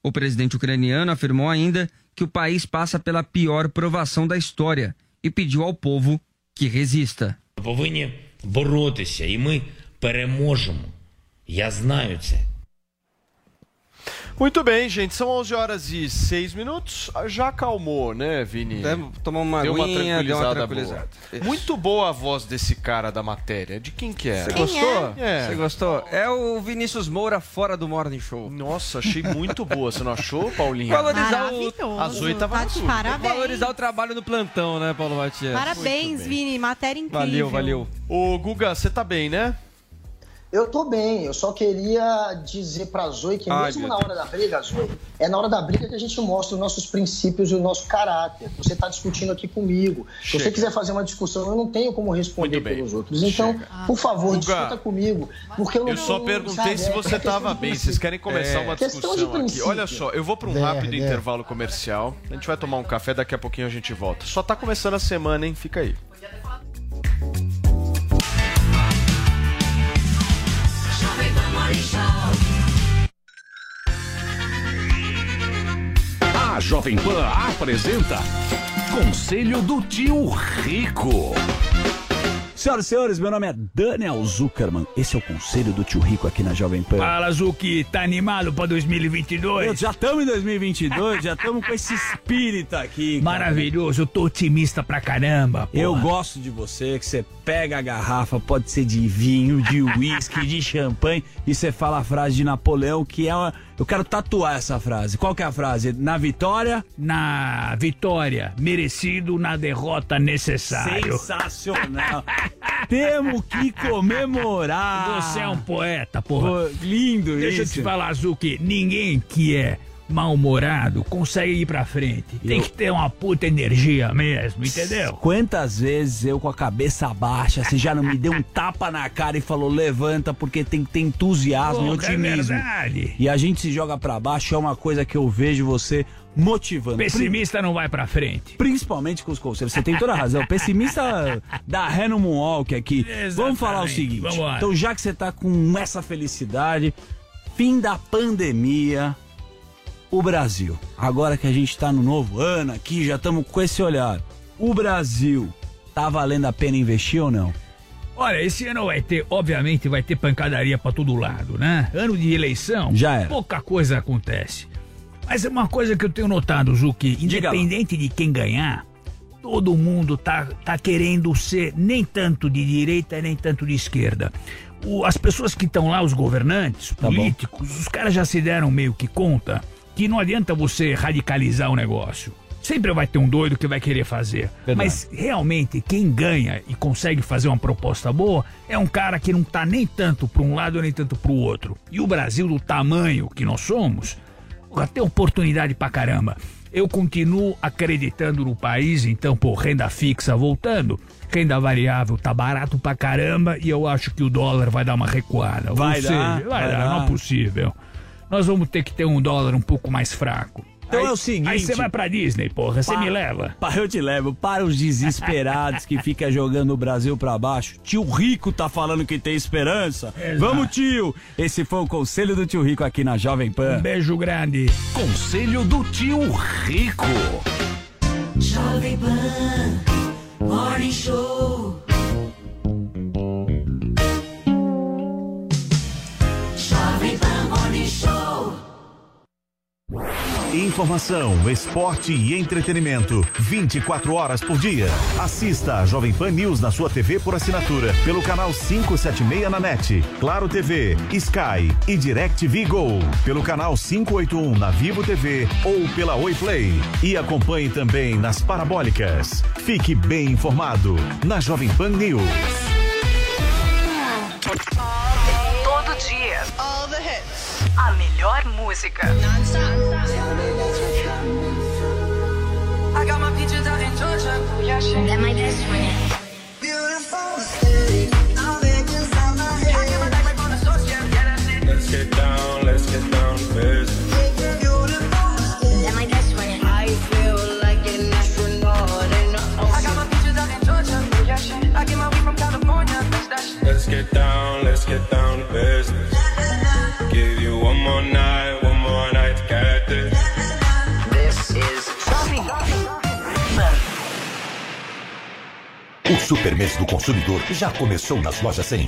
O presidente ucraniano afirmou ainda que o país passa pela pior provação da história e pediu ao povo que resista. повинні боротися, і ми переможемо. Я знаю це. Muito bem, gente. São 11 horas e 6 minutos. Já acalmou, né, Vini? Deve tomar uma deu uma aguinha, deu uma tranquilizada tranquilizada. boa. Muito boa a voz desse cara da matéria. De quem que é? Você gostou? É. Você gostou? É o Vinícius Moura fora do Morning Show. Nossa, achei muito boa. Você não achou, Paulinho? Valorizar Maravilhoso. o... A Zoe tava Tá no de tudo. parabéns. Valorizar o trabalho no plantão, né, Paulo Matias? Parabéns, Vini. Matéria incrível. Valeu, valeu. Ô, Guga, você tá bem, né? Eu tô bem, eu só queria dizer pra Zoe que Ai, mesmo meu na hora da briga, Zoe, é na hora da briga que a gente mostra os nossos princípios e o nosso caráter. Você tá discutindo aqui comigo. Se Chega. você quiser fazer uma discussão, eu não tenho como responder pelos outros. Então, por favor, Guga, discuta comigo. Porque eu não Eu só não- perguntei sabe, se é- você é tava bem. Vocês querem começar É. uma discussão aqui. Olha só, eu vou para um Der, rápido intervalo comercial. A gente vai tomar um café, daqui a pouquinho a gente volta. Só tá começando a semana, hein? Fica aí. A Jovem Pan apresenta Conselho do Tio Rico. Senhoras e senhores, meu nome é Daniel Zuckerman. Esse é o conselho do tio Rico aqui na Jovem Pan. Fala, Zuki, tá animado pra 2022? Eu, já estamos em 2022, já estamos com esse espírito aqui. cara. Maravilhoso, eu tô otimista pra caramba. Eu porra. gosto de você, que você pega a garrafa, pode ser de vinho, de uísque, de champanhe, e você fala a frase de Napoleão, que é uma... Eu quero tatuar essa frase. Qual que é a frase? Na vitória? Na vitória, merecido, na derrota, necessário. Sensacional. *laughs* Temos que comemorar. Você é um poeta, porra. Pô, lindo Deixa eu isso. te falar, Zuki, ninguém que é mal-humorado consegue ir pra frente. Tem Eu- que ter uma puta energia mesmo, entendeu? Quantas vezes eu com a cabeça baixa, você já não me deu um *laughs* tapa na cara e falou levanta porque tem que ter entusiasmo e Porra, é otimismo. verdade. e a gente se joga pra baixo é uma coisa que eu vejo você motivando. Pessimista não vai pra frente. Principalmente com os conselhos. Você tem toda a razão. Pessimista da no Moonwalk aqui. Vamos falar o Exatamente. seguinte. Vambora. Então, já que você tá com essa felicidade, fim da pandemia, o Brasil. Agora que a gente tá no novo ano aqui, já estamos com esse olhar. O Brasil, tá valendo a pena investir ou não? Olha, esse ano vai ter, obviamente, vai ter pancadaria pra todo lado, né? Ano de eleição, Já era. pouca coisa acontece. Mas é uma coisa que eu tenho notado, Zuki, independente de quem ganhar, todo mundo tá, tá querendo ser nem tanto de direita nem tanto de esquerda. O- as pessoas que estão lá, os governantes, Tá políticos, os caras já se deram meio que conta que não adianta você radicalizar o negócio. Sempre vai ter um doido que vai querer fazer. Verdade. Mas realmente quem ganha e consegue fazer uma proposta boa é um cara que não tá nem tanto para um lado nem tanto para o outro. E o Brasil, do tamanho que nós somos, tem oportunidade pra caramba. Eu continuo acreditando no país, então, pô, renda fixa voltando, renda variável tá barato pra caramba e eu acho que o dólar vai dar uma recuada. Ou Vai seja, dar, vai, vai dar, dar. não é possível. Nós vamos ter que ter um dólar um pouco mais fraco. Então Aí- é o seguinte- Aí você vai pra Disney, porra, você me leva. Pa, eu te levo. Para os desesperados que ficam jogando o Brasil pra baixo. Tio Rico tá falando que tem esperança. Exato. Vamos, tio! Esse foi o conselho do tio Rico aqui na Jovem Pan. Um beijo grande. Conselho do tio Rico. Jovem Pan Morning Show. Informação, esporte e entretenimento. 24 horas por dia. Assista a Jovem Pan News na sua TV por assinatura. Pelo canal 576 na NET. Claro TV, Sky e DirecTV Go. Pelo canal 581 na Vivo TV ou pela Oi Play. E acompanhe também nas parabólicas. Fique bem informado na Jovem Pan News. Todo dia. All the hits. A melhor música. I got my peaches out in Georgia. That my best Super Mês do Consumidor já começou nas lojas 100.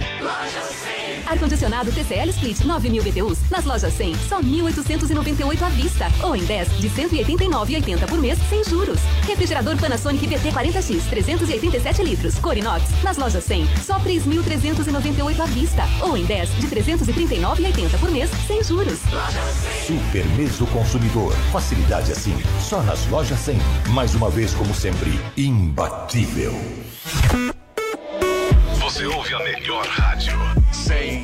Ar-condicionado TCL Split 9000 BTUs nas lojas 100, só 1.898 à vista. Ou em 10 de 189,80 por mês, sem juros. Refrigerador Panasonic VT40X 387 litros, Corinox, nas lojas 100, só 3.398 à vista. Ou em 10 de 339,80 por mês, sem juros. Super Mês do Consumidor. Facilidade assim, só nas lojas 100. Mais uma vez, como sempre, imbatível. Você ouve a melhor rádio. 100,9.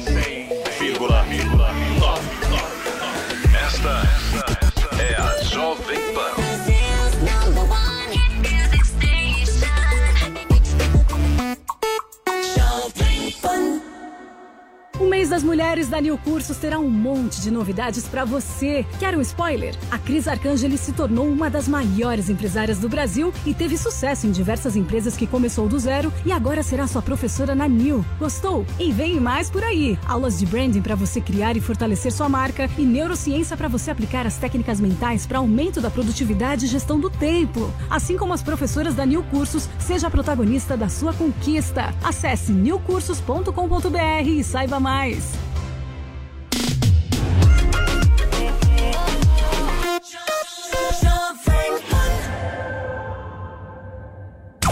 Mês das mulheres da New Cursos terá um monte de novidades para você. Quer um spoiler? A Cris Arcangeli se tornou uma das maiores empresárias do Brasil e teve sucesso em diversas empresas que começou do zero e agora será sua professora na New. Gostou? E vem mais por aí. Aulas de branding para você criar e fortalecer sua marca e neurociência para você aplicar as técnicas mentais para aumento da produtividade e gestão do tempo. Assim como as professoras da New Cursos, seja a protagonista da sua conquista. Acesse newcursos.com.br e saiba mais.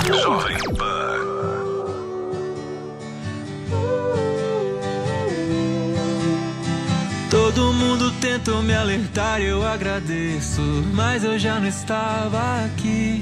Jovem Pan. Todo mundo tentou me alertar, eu agradeço, mas eu já não estava aqui.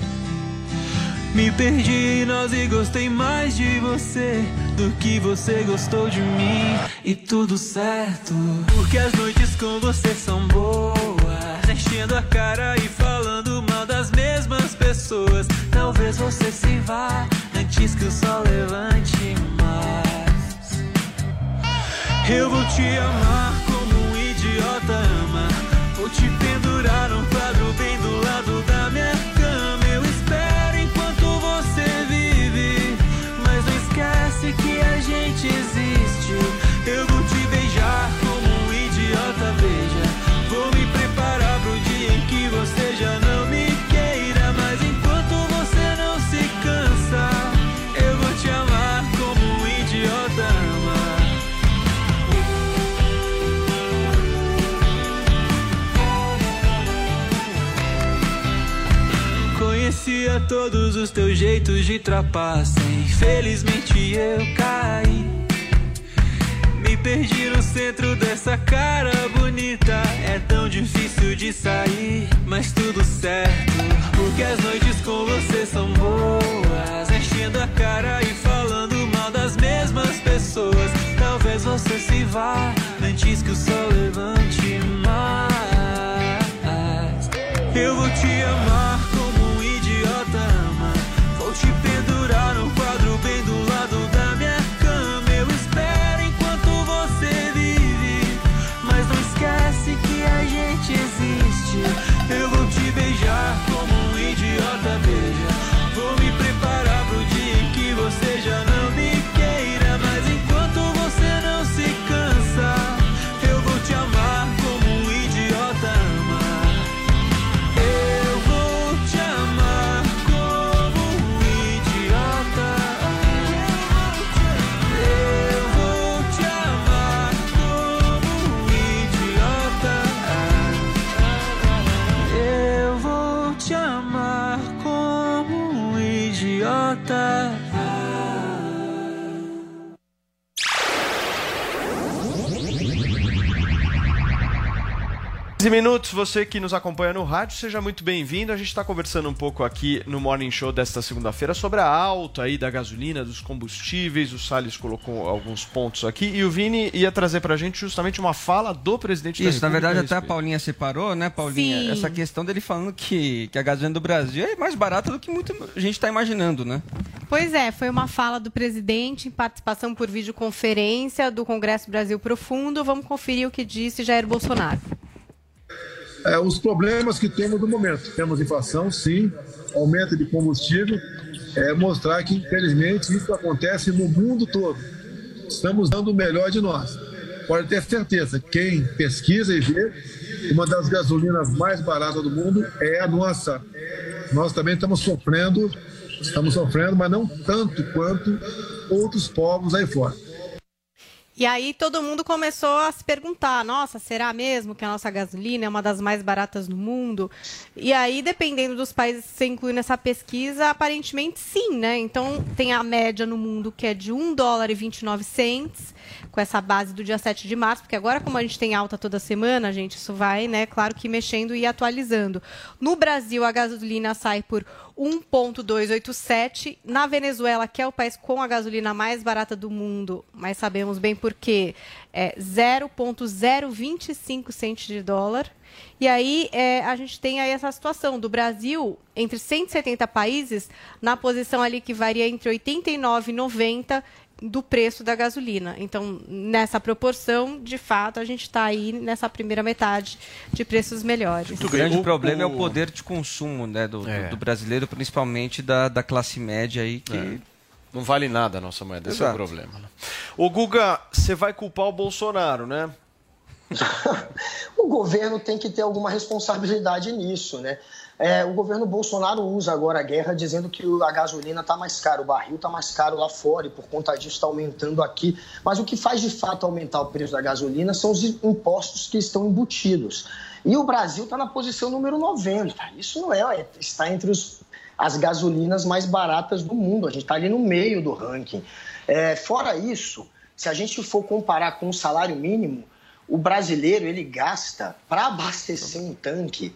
Me perdi em nós e gostei mais de você do que você gostou de mim. E tudo certo, porque as noites com você são boas. Enchendo a cara e falando mal das mesmas pessoas. Talvez você se vá antes que o sol levante mais. Eu vou te amar como um idiota ama. Vou te pendurar num quadro bem do lado da minha gente existe. Eu vou te beijar como um idiota, veja. Vou me preparar pro dia em que você já não me queira, mas enquanto você não se cansa, eu vou te amar como um idiota ama. Conhecia todos os teus jeitos de trapaça. Infelizmente eu caí. Perdi no centro dessa cara bonita. É tão difícil de sair, mas tudo certo. Porque as noites com você são boas. Enchendo a cara e falando mal das mesmas pessoas. Talvez você se vá antes que o sol levante mais. Eu vou te amar 15 minutos, você que nos acompanha no rádio, seja muito bem-vindo. A gente está conversando um pouco aqui no Morning Show desta segunda-feira sobre a alta aí da gasolina, dos combustíveis. O Salles colocou alguns pontos aqui e o Vini ia trazer pra gente justamente uma fala do presidente da Isso, na República verdade a até a. Paulinha separou, né, Paulinha? Sim. Essa questão dele falando que, que a gasolina do Brasil é mais barata do que muita gente está imaginando, né? Pois é, foi uma fala do presidente em participação por videoconferência do Congresso Brasil Profundo. Vamos conferir o que disse Jair Bolsonaro. É, os problemas que temos no momento. Temos inflação, sim, aumento de combustível, é, mostrar que, infelizmente, isso acontece no mundo todo. Estamos dando o melhor de nós. Pode ter certeza, quem pesquisa e vê, uma das gasolinas mais baratas do mundo é a nossa. Nós também estamos sofrendo, estamos sofrendo, mas não tanto quanto outros povos aí fora. E aí todo mundo começou a se perguntar: nossa, será mesmo que a nossa gasolina é uma das mais baratas do mundo? E aí, dependendo dos países que você inclui nessa pesquisa, aparentemente sim, né? Então tem a média no mundo que é de 1 dólar e 29 cents, com essa base do dia 7 de março, porque agora, como a gente tem alta toda semana, gente, isso vai, né, claro que mexendo e atualizando. No Brasil, a gasolina sai por 1,287. Na Venezuela, que é o país com a gasolina mais barata do mundo, mas sabemos bem por quê, é 0,025 centes de dólar. E aí é, a gente tem aí essa situação do Brasil, entre 170 países, na posição ali que varia entre 89 e 90, do preço da gasolina. Então, nessa proporção, de fato, a gente está aí nessa primeira metade de preços melhores. O grande problema é o poder de consumo né, do, É. do brasileiro, principalmente da, da classe média aí, que É. Não vale nada a nossa moeda, esse é o problema. né? Ô Guga, você vai culpar o Bolsonaro, né? *laughs* o governo tem que ter alguma responsabilidade nisso, né? É, o governo Bolsonaro usa agora a guerra dizendo que a gasolina está mais caro, o barril está mais caro lá fora e por conta disso está aumentando aqui. Mas o que faz de fato aumentar o preço da gasolina são os impostos que estão embutidos. E o Brasil está na posição número 90. Isso não é, é- está entre os- as gasolinas mais baratas do mundo. A gente está ali no meio do ranking. É, fora isso, se a gente for comparar com o salário mínimo, o brasileiro ele gasta para abastecer um tanque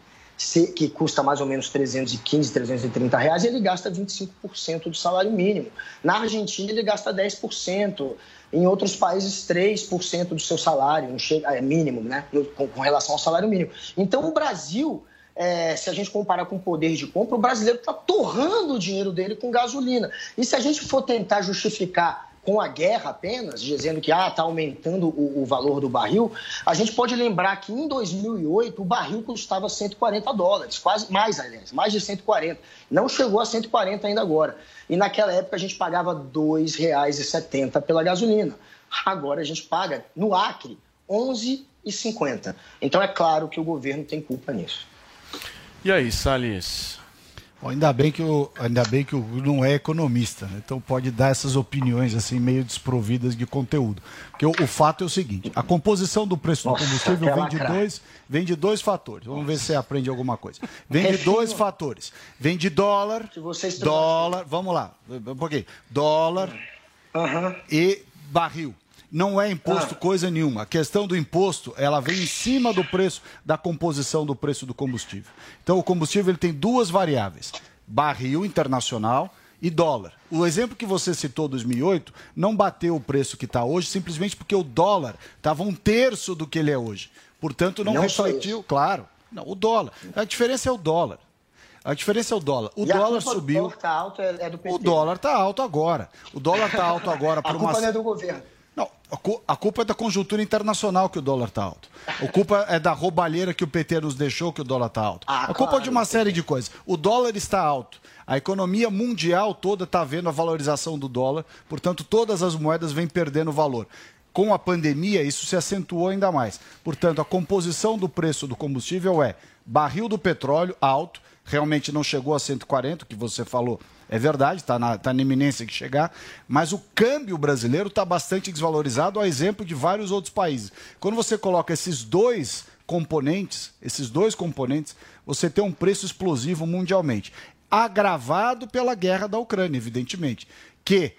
que custa mais ou menos 315, 330 reais, ele gasta 25% do salário mínimo. Na Argentina ele gasta 10%, em outros países 3% do seu salário, é mínimo, né? Com, com relação ao salário mínimo. Então o Brasil, é, se a gente comparar com o poder de compra, o brasileiro está torrando o dinheiro dele com gasolina. E se a gente for tentar justificar com a guerra apenas, dizendo que ah, está aumentando o, o valor do barril, a gente pode lembrar que em 2008 o barril custava 140 dólares, quase mais, aliás, mais de 140. Não chegou a 140 ainda agora. E naquela época a gente pagava R$ 2,70 pela gasolina. Agora a gente paga, no Acre, R$ 11,50. Então é claro que o governo tem culpa nisso. E aí, Salles? Bom, ainda bem que o ainda bem que o não é economista, né? então pode dar essas opiniões assim meio desprovidas de conteúdo. Porque o, o fato é o seguinte: a composição do preço Nossa, do combustível vem de dois vem de dois fatores. Vamos ver se você aprende alguma coisa. Vem de dois fatores. Vem de dólar, dólar. Vamos lá, um pouquinho. Dólar e barril. Não é imposto coisa nenhuma. A questão do imposto, ela vem em cima do preço, da composição do preço do combustível. Então, o combustível ele tem duas variáveis: barril internacional e dólar. O exemplo que você citou, 2008, não bateu o preço que está hoje, simplesmente porque o dólar estava um terço do que ele é hoje. Portanto, não, Não refletiu, claro. Não, o dólar. A diferença é o dólar. A diferença é o dólar. O E a dólar subiu. dólar tá alto é, é do PT. O dólar está alto agora. O dólar está alto agora *laughs* A por culpa uma. não é do governo. Não, a, cu- a culpa é da conjuntura internacional que o dólar está alto. A culpa é da roubalheira que o PT nos deixou que o dólar está alto. Ah, a culpa é claro, de uma série de coisas. O dólar está alto. A economia mundial toda está vendo a valorização do dólar, portanto, todas as moedas vêm perdendo valor. Com a pandemia, isso se acentuou ainda mais. Portanto, a composição do preço do combustível é barril do petróleo alto, realmente não chegou a 140, o que você falou é verdade, está na, tá na iminência de chegar, mas o câmbio brasileiro está bastante desvalorizado, a exemplo de vários outros países. Quando você coloca esses dois componentes, esses dois componentes, você tem um preço explosivo mundialmente, agravado pela guerra da Ucrânia, evidentemente, que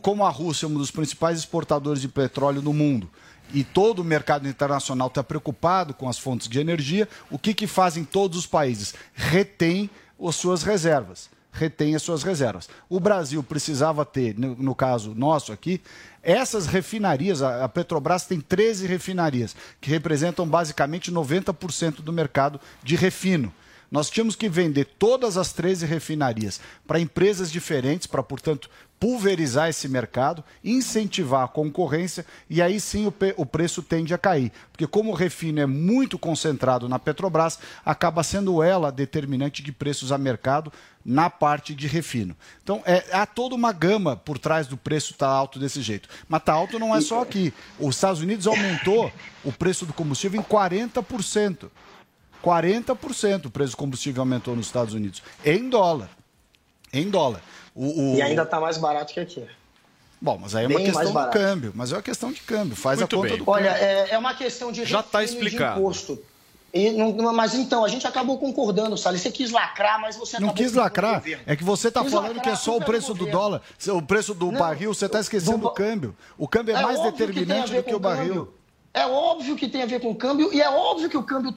como a Rússia é um dos principais exportadores de petróleo no mundo e todo o mercado internacional está preocupado com as fontes de energia, o que, que fazem todos os países? Retém as suas reservas. Retém as suas reservas. O Brasil precisava ter, no, no caso nosso aqui, essas refinarias, a, Petrobras tem 13 refinarias, que representam basicamente 90% do mercado de refino. Nós tínhamos que vender todas as 13 refinarias para empresas diferentes, para, portanto, pulverizar esse mercado, incentivar a concorrência e aí sim o, o preço tende a cair. Porque, como o refino é muito concentrado na Petrobras, acaba sendo ela determinante de preços a mercado na parte de refino. Então, é, há toda uma gama por trás do preço estar alto desse jeito. Mas está alto não é só aqui. Os Estados Unidos aumentou o preço do combustível em 40%. 40% o preço do combustível aumentou nos Estados Unidos. Em dólar. Em dólar. O, o- E ainda está mais barato que aqui. Bom, mas aí é Bem uma mais questão do câmbio. Mas é uma questão de câmbio. Faz Muito a conta bem. do Olha, câmbio. é, é uma questão de Já tá refino e de explicado. imposto. E não- mas então, a gente acabou concordando, Salles. Você quis lacrar, mas você Não quis lacrar. É que você está falando lacrar, que é só o culpa preço do dólar, o preço do Não, barril. Você está esquecendo do- o câmbio. O câmbio é, mais tem a determinante do que o barril. câmbio. É óbvio que tem a ver com o câmbio e é óbvio que o câmbio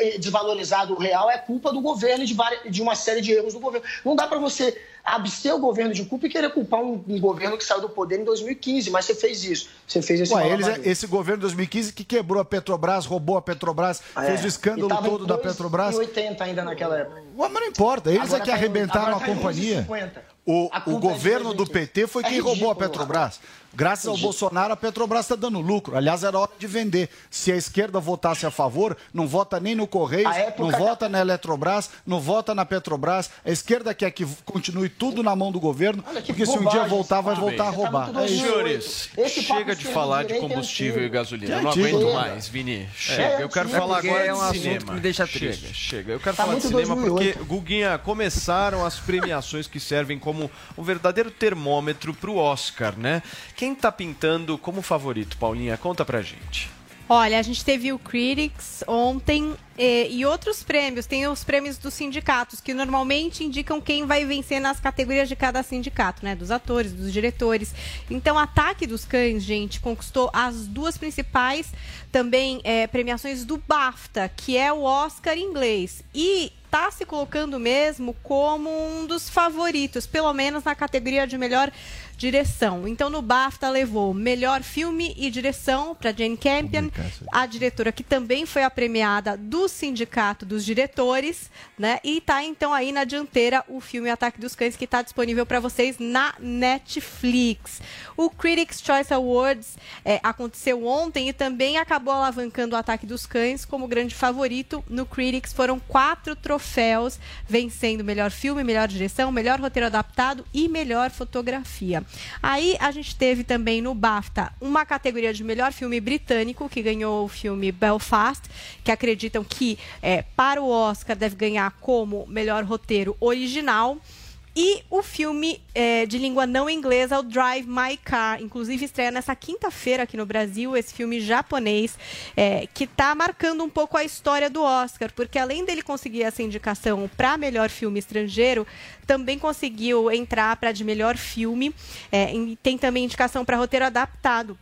eh, desvalorizado real é culpa do governo e de, várias- de uma série de erros do governo. Não dá para você abster o governo de culpa e querer culpar um, um governo que saiu do poder em 2015, mas você fez isso. Você fez esse Ué, eles, malabarismo. esse governo de 2015 que quebrou a Petrobras, roubou a Petrobras, fez o escândalo todo da Petrobras. 80 ainda naquela época. Ué, mas não importa, eles Agora é que tá arrebentaram a tá companhia. 11,50. O, o culpa é governo do 2015. PT foi É quem roubou a ridículo, Petrobras. Graças ao Bolsonaro, a Petrobras está dando lucro. Aliás, era hora de vender. Se a esquerda votasse a favor, não vota nem no Correios, não vota na Eletrobras, não vota na Petrobras. A esquerda quer que continue tudo na mão do governo, porque se um dia voltar, vai voltar a roubar. Tá muito É. Senhores, chega de falar de é combustível e gasolina. Eu É não antigo. aguento Chega. mais, Vini. Chega. É eu quero falar agora é um de assunto que me deixa chega, triste. chega. Eu quero Tá falar de muito cinema 2008. porque, Guguinha, começaram as premiações que servem como um verdadeiro termômetro pro Oscar, né? Quem tá pintando como favorito, Paulinha? Conta pra gente. Olha, a gente teve o Critics ontem eh, e outros prêmios. Tem os prêmios dos sindicatos, que normalmente indicam quem vai vencer nas categorias de cada sindicato, né? Dos atores, dos diretores. Então, Ataque dos Cães, gente, conquistou as duas principais também eh, premiações do BAFTA, que é o Oscar inglês. E tá se colocando mesmo como um dos favoritos, pelo menos na categoria de melhor direção. Então, no BAFTA levou melhor filme e direção para Jane Campion, a diretora que também foi a premiada do Sindicato dos Diretores, né? E tá então aí na dianteira o filme Ataque dos Cães que está disponível para vocês na Netflix. O Critics' Choice Awards é, aconteceu ontem e também acabou alavancando o Ataque dos Cães como grande favorito. No Critics foram quatro troféus, vencendo melhor filme, melhor direção, melhor roteiro adaptado e melhor fotografia. Aí a gente teve também no BAFTA uma categoria de melhor filme britânico, que ganhou o filme Belfast, que acreditam que é, para o Oscar deve ganhar como melhor roteiro original. E o filme é, de língua não inglesa, o Drive My Car, inclusive estreia nessa quinta-feira aqui no Brasil, esse filme japonês, é, que está marcando um pouco a história do Oscar, porque além dele conseguir essa indicação para melhor filme estrangeiro, também conseguiu entrar para de melhor filme, é, e tem também indicação para roteiro adaptado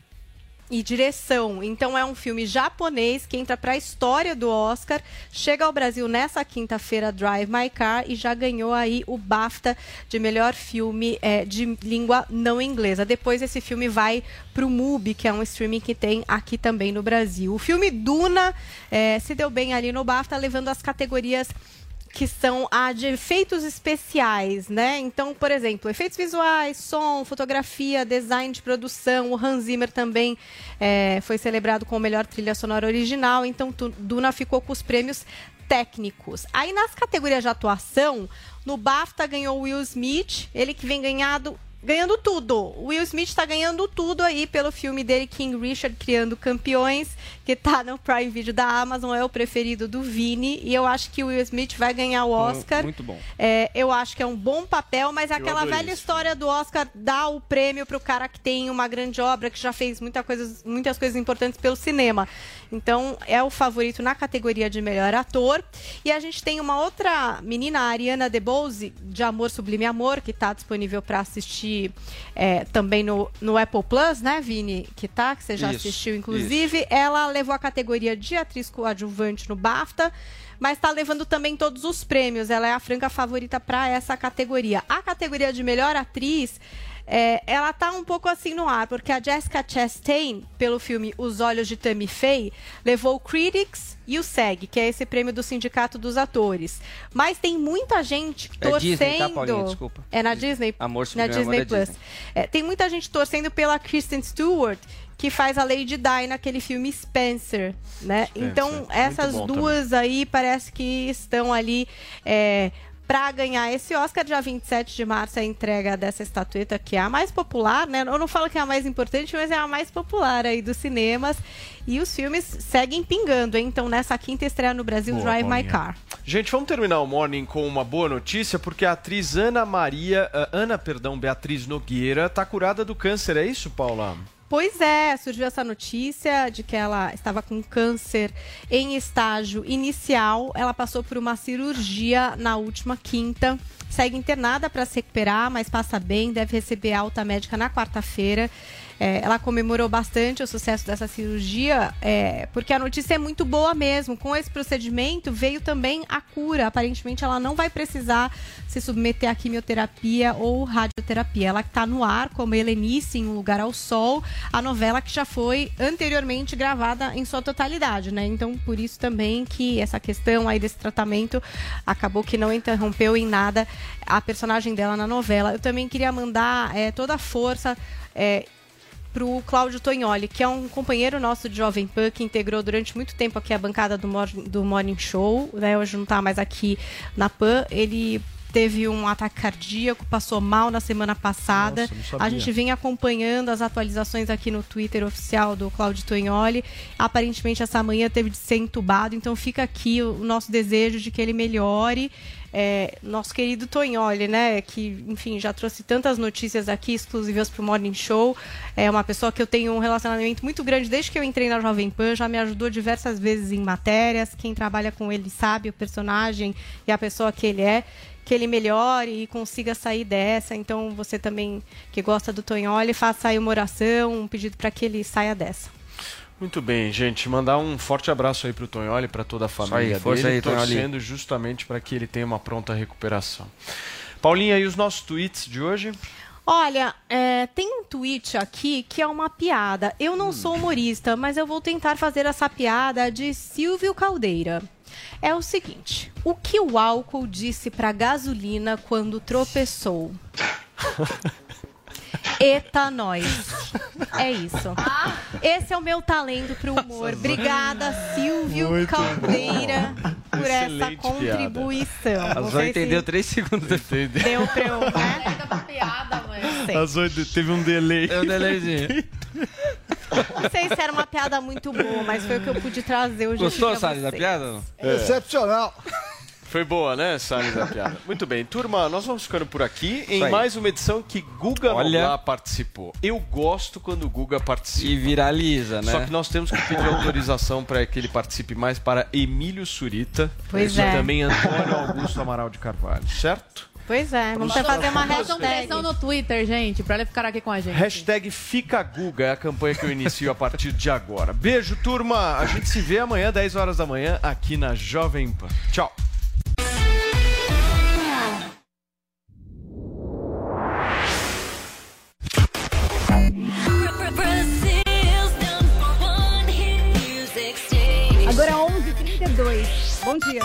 e direção. Então é um filme japonês que entra para a história do Oscar, chega ao Brasil nessa quinta-feira, Drive My Car, e já ganhou aí o BAFTA de melhor filme eh, de língua não inglesa. Depois esse filme vai para o MUBI, que é um streaming que tem aqui também no Brasil. O filme Duna eh, se deu bem ali no BAFTA, levando as categorias que são a de efeitos especiais, né? Então, por exemplo, efeitos visuais, som, fotografia, design de produção. O Hans Zimmer também eh, foi celebrado com o melhor trilha sonora original. Então, Duna ficou com os prêmios técnicos. Aí, nas categorias de atuação, no BAFTA ganhou Will Smith, ele que vem ganhado ganhando tudo. Will Smith está ganhando tudo aí pelo filme dele King Richard Criando Campeões, que tá no Prime Video da Amazon, é o preferido do Vini, e eu acho que o Will Smith vai ganhar o Oscar. Muito bom. É, eu acho que é um bom papel, mas é Eu aquela velha esse história do Oscar dar o prêmio pro cara que tem uma grande obra, que já fez muita coisas, muitas coisas importantes pelo cinema. Então, é o favorito na categoria de melhor ator. E a gente tem uma outra menina, a Ariana DeBose, de Amor Sublime Amor, que está disponível para assistir é, também no, no Apple Plus, né, Vini? Que tá, que você já Isso, assistiu, inclusive. Ela levou a categoria de atriz coadjuvante no BAFTA, mas está levando também todos os prêmios. Ela é a franca favorita para essa categoria. A categoria de melhor atriz. é, ela tá um pouco assim no ar, porque a Jessica Chastain, pelo filme Os Olhos de Tammy Faye, levou o Critics e o SEG, que é esse prêmio do Sindicato dos Atores. Mas tem muita gente É torcendo. Disney, tá, Paulinha? Desculpa. É na Disney? Amor na Amor Disney é Plus. Disney. É, tem muita gente torcendo pela Kristen Stewart, que faz a Lady Di naquele filme Spencer, né? Spencer, Então, essas duas aí parece que estão ali é, para ganhar esse Oscar. Dia 27 de março é a entrega dessa estatueta, que é a mais popular, né? Eu não falo que é a mais importante, mas é a mais popular aí dos cinemas. E os filmes seguem pingando, hein? Então, nessa quinta estreia no Brasil, Boa, Drive My Paulinha. Car. Gente, vamos terminar o morning com uma boa notícia, porque a atriz Ana Maria, ah, Ana, perdão, Beatriz Nogueira, tá curada do câncer, é isso, Paula? Pois é, surgiu essa notícia de que ela estava com câncer em estágio inicial. Ela passou por uma cirurgia na última quinta. Segue internada para se recuperar, mas passa bem, deve receber alta médica na quarta-feira. É, ela comemorou bastante o sucesso dessa cirurgia, é, porque a notícia é muito boa mesmo. Com esse procedimento veio também a cura. Aparentemente, ela não vai precisar se submeter à quimioterapia ou radioterapia. Ela está no ar como Helenice em Um Lugar ao Sol, a novela que já foi anteriormente gravada em sua totalidade, né? Então, por isso também que essa questão aí desse tratamento acabou que não interrompeu em nada a personagem dela na novela. Eu também queria mandar é, toda a força. é, pro Cláudio Tognoli, que é um companheiro nosso de Jovem Pan, que integrou durante muito tempo aqui a bancada do, Mor- do Morning Show, né? Hoje não tá mais aqui na Pan. Ele teve um ataque cardíaco, passou mal na semana passada. Nossa, a gente vem acompanhando as atualizações aqui no Twitter oficial do Cláudio Tognoli. Aparentemente, essa manhã teve de ser entubado, então fica aqui o nosso desejo de que ele melhore. É, nosso querido Tognoli, né, que, enfim, já trouxe tantas notícias aqui exclusivas para o Morning Show. É uma pessoa que eu tenho um relacionamento muito grande desde que eu entrei na Jovem Pan, já me ajudou diversas vezes em matérias. Quem trabalha com ele sabe o personagem e a pessoa que ele é que ele melhore e consiga sair dessa. Então, você também que gosta do Tonholi, faça aí uma oração, um pedido para que ele saia dessa. Muito bem, gente. Mandar um forte abraço aí pro Tonholi, para toda a família aí, dele, aí, torcendo justamente para que ele tenha uma pronta recuperação. Paulinha, e os nossos tweets de hoje? Olha, é, tem um tweet aqui que é uma piada. Eu não sou humorista, mas eu vou tentar fazer essa piada de Silvio Caldeira. É o seguinte: o que o álcool disse pra gasolina quando tropeçou? *laughs* Eita, nós. É isso. Esse é o meu talento pro humor. Obrigada, Silvio Muito Caldeira, por essa Excelente contribuição. A Zoe sei se entendeu três segundos depois. Deu pra eu, né? A Zoe teve um delay. É um delayzinho. Não sei se era uma piada muito boa, mas foi o que eu pude trazer hoje Gostou, Salles, da piada? É. Excepcional. Foi boa, né, Salles, a piada? Muito bem, turma, nós vamos ficando por aqui em mais uma edição que Guga Olha. Noblar participou. Eu gosto quando o Guga participa. E viraliza, né? Só que nós temos que pedir autorização para que ele participe mais para Emílio Surita Pois e é. também Antônio Augusto Amaral de Carvalho, certo? Pois é, vamos até fazer uma hashtag. no Twitter, gente, pra ele ficar aqui com a gente. Hashtag Fica Guga é a campanha que eu inicio a partir de agora. Beijo, turma! A gente se vê amanhã, 10 horas da manhã, aqui na Jovem Pan. Tchau! Bom dia.